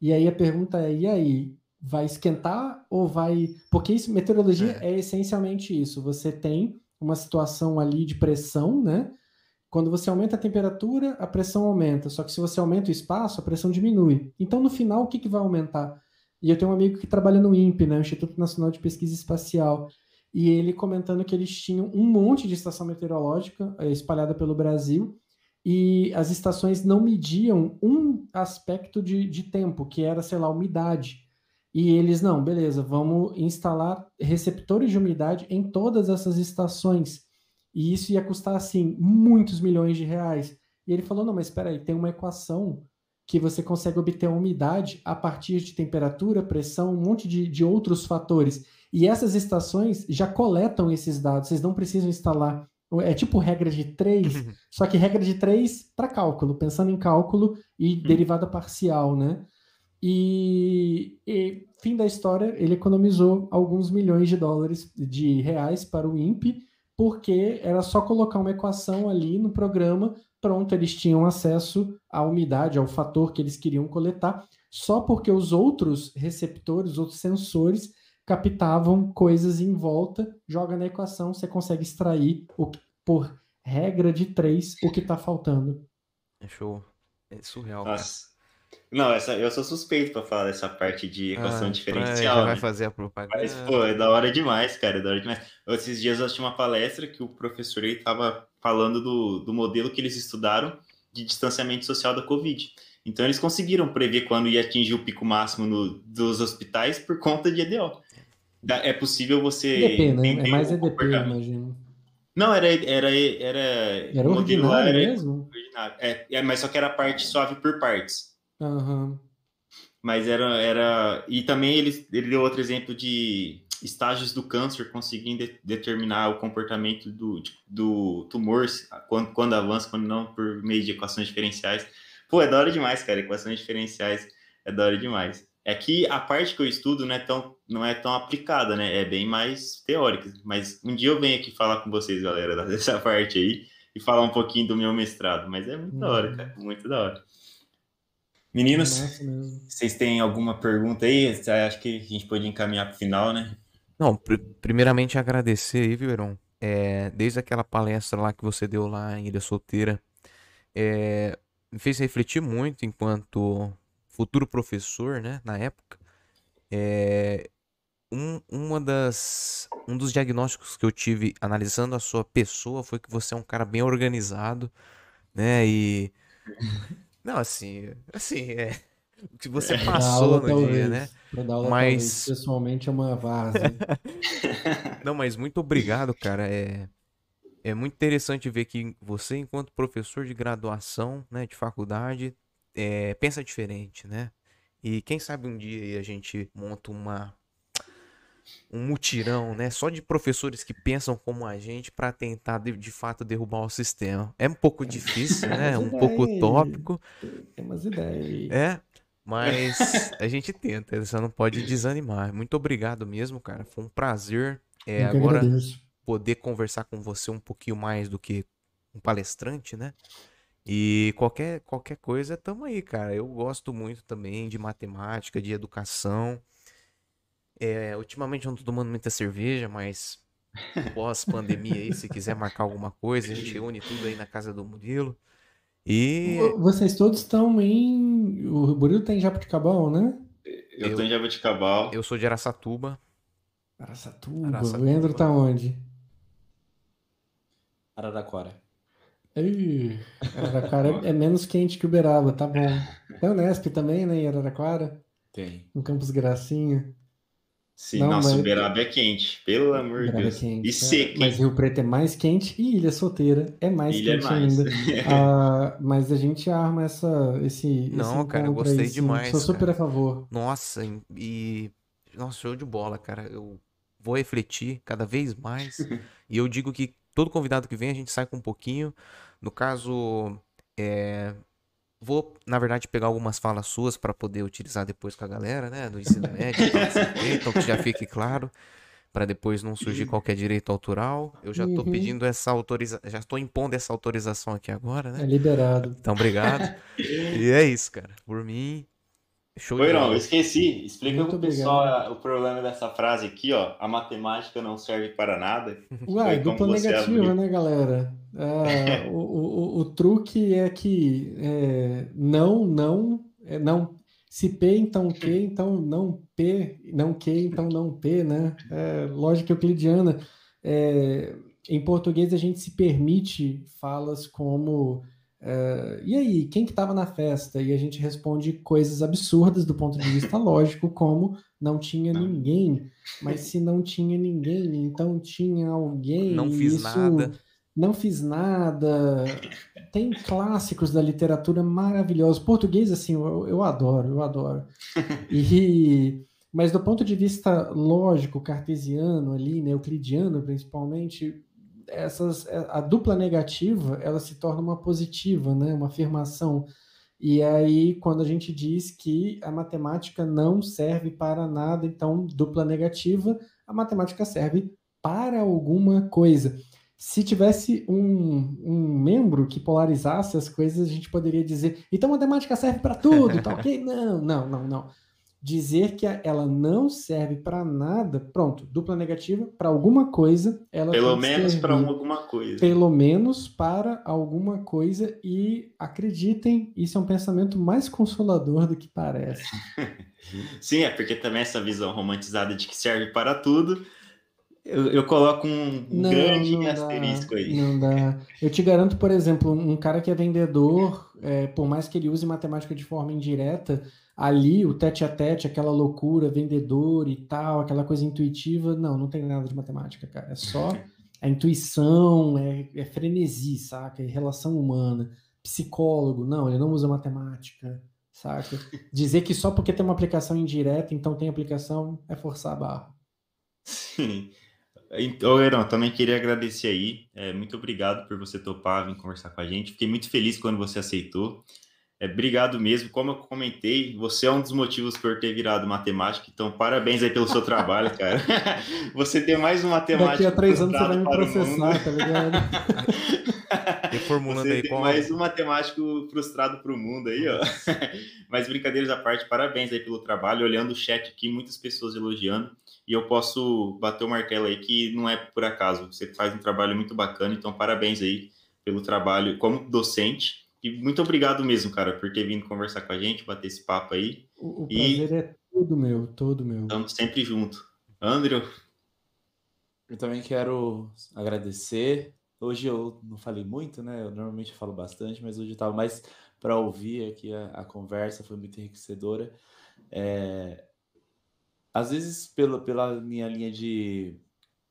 E aí a pergunta é: e aí? Vai esquentar ou vai. Porque isso, meteorologia é. é essencialmente isso. Você tem uma situação ali de pressão, né? Quando você aumenta a temperatura, a pressão aumenta. Só que se você aumenta o espaço, a pressão diminui. Então, no final, o que, que vai aumentar? E eu tenho um amigo que trabalha no INPE, né, Instituto Nacional de Pesquisa Espacial, e ele comentando que eles tinham um monte de estação meteorológica é, espalhada pelo Brasil, e as estações não mediam um aspecto de, de tempo, que era, sei lá, umidade. E eles, não, beleza, vamos instalar receptores de umidade em todas essas estações. E isso ia custar, assim, muitos milhões de reais. E ele falou, não, mas espera aí, tem uma equação que você consegue obter a umidade a partir de temperatura, pressão, um monte de, de outros fatores. E essas estações já coletam esses dados, vocês não precisam instalar. É tipo regra de três, só que regra de três para cálculo, pensando em cálculo e uhum. derivada parcial, né? E, e, fim da história, ele economizou alguns milhões de dólares, de reais para o INPE, porque era só colocar uma equação ali no programa, pronto, eles tinham acesso à umidade, ao fator que eles queriam coletar, só porque os outros receptores, os outros sensores, captavam coisas em volta, joga na equação, você consegue extrair o, por regra de três o que está faltando. É show. É surreal. Nossa. Cara. Não, essa, eu sou suspeito para falar dessa parte de equação ah, diferencial. Já vai né? fazer a propaganda. Mas, pô, é da hora demais, cara, é da hora demais. Esses dias eu assisti uma palestra que o professor aí tava falando do, do modelo que eles estudaram de distanciamento social da Covid. Então eles conseguiram prever quando ia atingir o pico máximo no, dos hospitais por conta de EDO. É possível você. EDP, né? É mais EDP, imagino. Não, era. Era, era, era ordinário era, mesmo? Ordinário. É, é, mas só que era parte suave por partes. Uhum. Mas era, era. E também ele, ele deu outro exemplo de estágios do câncer conseguindo de, determinar o comportamento do, do tumor, quando, quando avança, quando não, por meio de equações diferenciais. Pô, é da hora demais, cara. Equações diferenciais é da hora demais. É que a parte que eu estudo não é tão, não é tão aplicada, né? É bem mais teórica. Mas um dia eu venho aqui falar com vocês, galera, dessa parte aí, e falar um pouquinho do meu mestrado. Mas é muito uhum. da hora, uhum. cara. Muito da hora. Meninos, vocês têm alguma pergunta aí? Acho que a gente pode encaminhar para o final, né? Não, pr primeiramente agradecer aí, viu, Heron? É, desde aquela palestra lá que você deu lá em Ilha Solteira, é, me fez refletir muito enquanto futuro professor, né, na época. É, um, uma das, um dos diagnósticos que eu tive analisando a sua pessoa foi que você é um cara bem organizado, né, e Não, assim, assim, é. O que você é. passou aula, no talvez. dia, né? Aula, mas. Talvez, pessoalmente é uma vase. Não, mas muito obrigado, cara. É, é muito interessante ver que você, enquanto professor de graduação, né, de faculdade, é, pensa diferente, né? E quem sabe um dia a gente monta uma um mutirão, né? Só de professores que pensam como a gente para tentar de, de, fato derrubar o sistema. É um pouco difícil, né? um pouco utópico. Tem umas ideias. É, mas a gente tenta, você não pode desanimar. Muito obrigado mesmo, cara. Foi um prazer é, agora agradeço. poder conversar com você um pouquinho mais do que um palestrante, né? E qualquer, qualquer coisa, tamo aí, cara. Eu gosto muito também de matemática, de educação. É, ultimamente eu não tô tomando muita cerveja, mas pós-pandemia aí, se quiser marcar alguma coisa, a gente une tudo aí na casa do Murilo. E. Vocês todos estão em. O Murilo tá em Jabuticabal, né? Eu, eu tô em Jabuticabal. Eu sou de Araçatuba. Araçatuba. Araçatuba. O Leandro tá onde? Araraquara. Ei, Araraquara é, é menos quente que Uberaba, tá bom. Tem o Nesp também, né, em Araraquara? Tem. Em Campos Gracinha. Sim, não, nossa, mas... Uberaba é quente, pelo amor de Deus. É quente, e seco. Mas Rio Preto é mais quente e Ilha Solteira é mais Ilha é quente é mais. ainda. ah, mas a gente arma essa, esse. Não, esse cara, eu gostei aí, demais. Sou super cara. a favor. Nossa, e. Nossa, show de bola, cara. Eu vou refletir cada vez mais. e eu digo que todo convidado que vem a gente sai com um pouquinho. No caso, é, vou, na verdade, pegar algumas falas suas para poder utilizar depois com a galera, né, do ensino médio, então que já fique claro, para depois não surgir qualquer direito autoral. Eu já estou uhum. pedindo essa autorização, já estou impondo essa autorização aqui agora, né? É liberado. Então, obrigado. e é isso, cara. Por mim, Show Foi não, eu esqueci. Explica Muito pro pessoal obrigado. o problema dessa frase aqui, ó. A matemática não serve para nada. Uai, dupla negativa, né, galera? É, o, o, o, truque é que é, não, não, é, não. Se P, então Q, então não P, não Q, então não P, né? É, lógica euclidiana. É, em português, a gente se permite falas como Uh, e aí, quem que estava na festa? E a gente responde coisas absurdas do ponto de vista lógico, como não tinha ninguém. Mas se não tinha ninguém, então tinha alguém. Não fiz isso, nada. Não fiz nada. Tem clássicos da literatura maravilhosos. Português, assim, eu, eu adoro, eu adoro. E, mas do ponto de vista lógico, cartesiano ali, né, euclidiano principalmente, essas, é, a dupla negativa ela se torna uma positiva, né? uma afirmação. E aí, quando a gente diz que a matemática não serve para nada, então, dupla negativa, a matemática serve para alguma coisa. Se tivesse um, um membro que polarizasse as coisas, a gente poderia dizer, então a matemática serve para tudo, tá ok? Não, não, não, não dizer que ela não serve para nada, pronto, dupla negativa, para alguma coisa, ela Pelo menos para alguma coisa. Pelo menos para alguma coisa e acreditem, isso é um pensamento mais consolador do que parece. Sim, é porque também essa visão romantizada de que serve para tudo, eu, eu coloco um, não, grande não asterisco dá, aí. Não dá. Eu te garanto, por exemplo, um cara que é vendedor, é, por mais que ele use matemática de forma indireta, ali o tete a tete, aquela loucura, vendedor e tal, aquela coisa intuitiva, não, não tem nada de matemática, cara. É só a intuição, é, é frenesi, saca? É relação humana. Psicólogo, não, ele não usa matemática, saca? Dizer que só porque tem uma aplicação indireta, então tem aplicação, é forçar a barra. Sim. Então, Heron, também queria agradecer aí. É, muito obrigado por você topar vir conversar com a gente. Fiquei muito feliz quando você aceitou. É, obrigado mesmo. Como eu comentei, você é um dos motivos por ter virado matemática. Então, parabéns aí pelo seu trabalho, cara. você tem mais um matemático. Daqui a três anos você vai me processar, tá ligado? Reformulando você aí tem mais um matemático frustrado para o mundo aí, ó. Mas brincadeiras à parte, parabéns aí pelo trabalho. Olhando o chat aqui, muitas pessoas elogiando. E eu posso bater o martelo aí que não é por acaso. Você faz um trabalho muito bacana. Então, parabéns aí pelo trabalho como docente e muito obrigado mesmo, cara, por ter vindo conversar com a gente, bater esse papo aí. O, o prazer e... é todo meu, todo meu. Estamos sempre junto. Andrew? Eu também quero agradecer. Hoje eu não falei muito, né? Eu normalmente falo bastante, mas hoje eu estava mais para ouvir aqui a, a, conversa, foi muito enriquecedora. É... Às vezes, pela, pela minha linha de,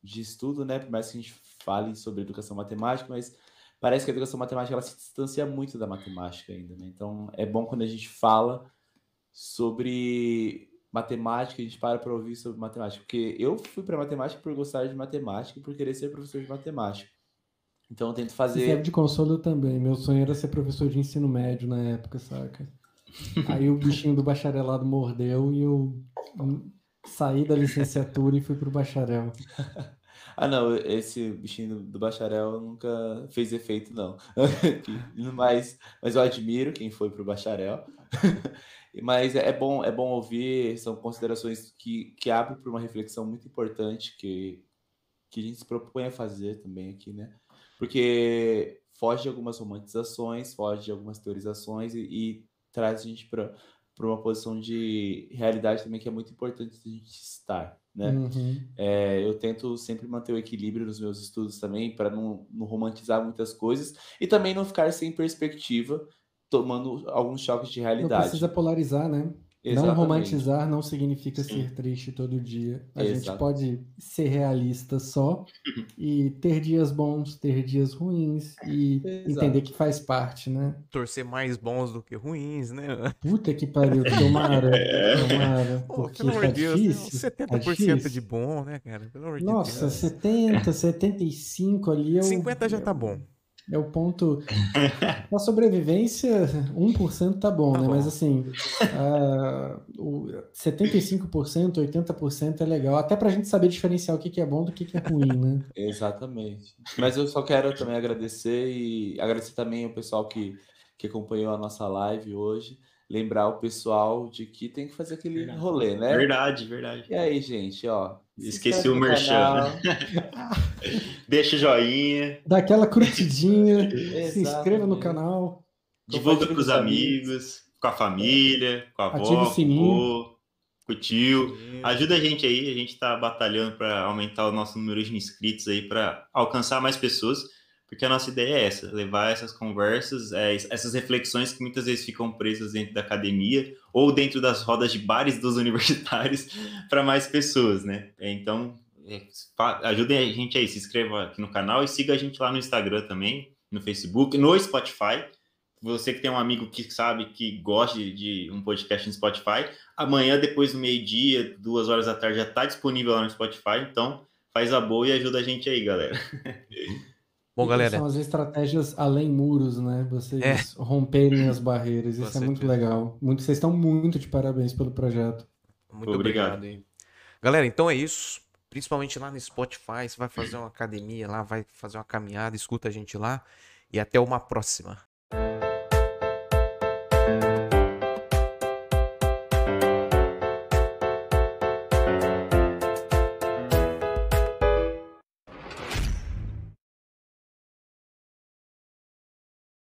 de estudo, né? Por mais que a gente fale sobre educação matemática, mas parece que a educação matemática ela se distancia muito da matemática ainda, né? Então é bom quando a gente fala sobre matemática, a gente para para ouvir sobre matemática, porque eu fui para matemática por gostar de matemática e por querer ser professor de matemática. Então eu tento fazer. Serve de consolo também. Meu sonho era ser professor de ensino médio na época, saca? Aí o bichinho do bacharelado mordeu e eu saí da licenciatura e fui pro bacharel. Ah, não, esse bichinho do bacharel nunca fez efeito, não. mas, mas eu admiro quem foi pro bacharel. mas é bom, é bom ouvir, são considerações que, que abrem para uma reflexão muito importante que, que a gente se propõe a fazer também aqui, né? Porque foge de algumas romantizações, foge de algumas teorizações e, e traz a gente para uma posição de realidade também que é muito importante a gente estar né? Uhum. É, eu tento sempre manter o equilíbrio nos meus estudos também, para não, não romantizar muitas coisas e também não ficar sem perspectiva, tomando alguns choques de realidade. Não precisa polarizar, né? Exatamente. Não romantizar não significa Sim. ser triste todo dia. A Exato. gente pode ser realista só e ter dias bons, ter dias ruins e Exato. entender que faz parte, né? Torcer mais bons do que ruins, né? Puta que pariu, tomara, tomara. Pô, porque pelo amor de Deus, difícil, 70% tá de bom, né, cara? Pelo amor Nossa, de Deus. 70, 75 ali. Eu, 50 já tá bom. É o ponto. Na sobrevivência, 1% tá bom, tá né? Bom. Mas assim, o 75%, 80% é legal. Até pra gente saber diferenciar o que, que é bom do que, que é ruim, né? Exatamente. Mas eu só quero também agradecer e agradecer também o pessoal que, que acompanhou a nossa live hoje lembrar o pessoal de que tem que fazer aquele verdade. rolê, né? Verdade, verdade. E aí, gente, ó. Esqueci o merchan. Deixa o joinha. Dá aquela curtidinha. se inscreva no canal. Divulga com os amigos, com a família, com a avó, com o com o tio. Ajuda a gente aí, a gente está batalhando para aumentar o nosso número de inscritos aí para alcançar mais pessoas porque a nossa ideia é essa, levar essas conversas, é, essas reflexões que muitas vezes ficam presas dentro da academia ou dentro das rodas de bares dos universitários para mais pessoas, né? Então, é, ajudem a gente aí, se inscreva aqui no canal e siga a gente lá no Instagram também, no Facebook, no Spotify. Você que tem um amigo que sabe que gosta de, de um podcast no Spotify, amanhã, depois do meio-dia, duas horas da tarde, já está disponível lá no Spotify. Então, faz a boa e ajuda a gente aí, galera. Bom, galera. São as estratégias além muros, né? Vocês é. romperem as barreiras. Isso é muito legal. Muito, vocês estão muito de parabéns pelo projeto. Muito obrigado. obrigado galera, então é isso. Principalmente lá no Spotify. Você vai fazer uma academia lá, vai fazer uma caminhada, escuta a gente lá. E até uma próxima.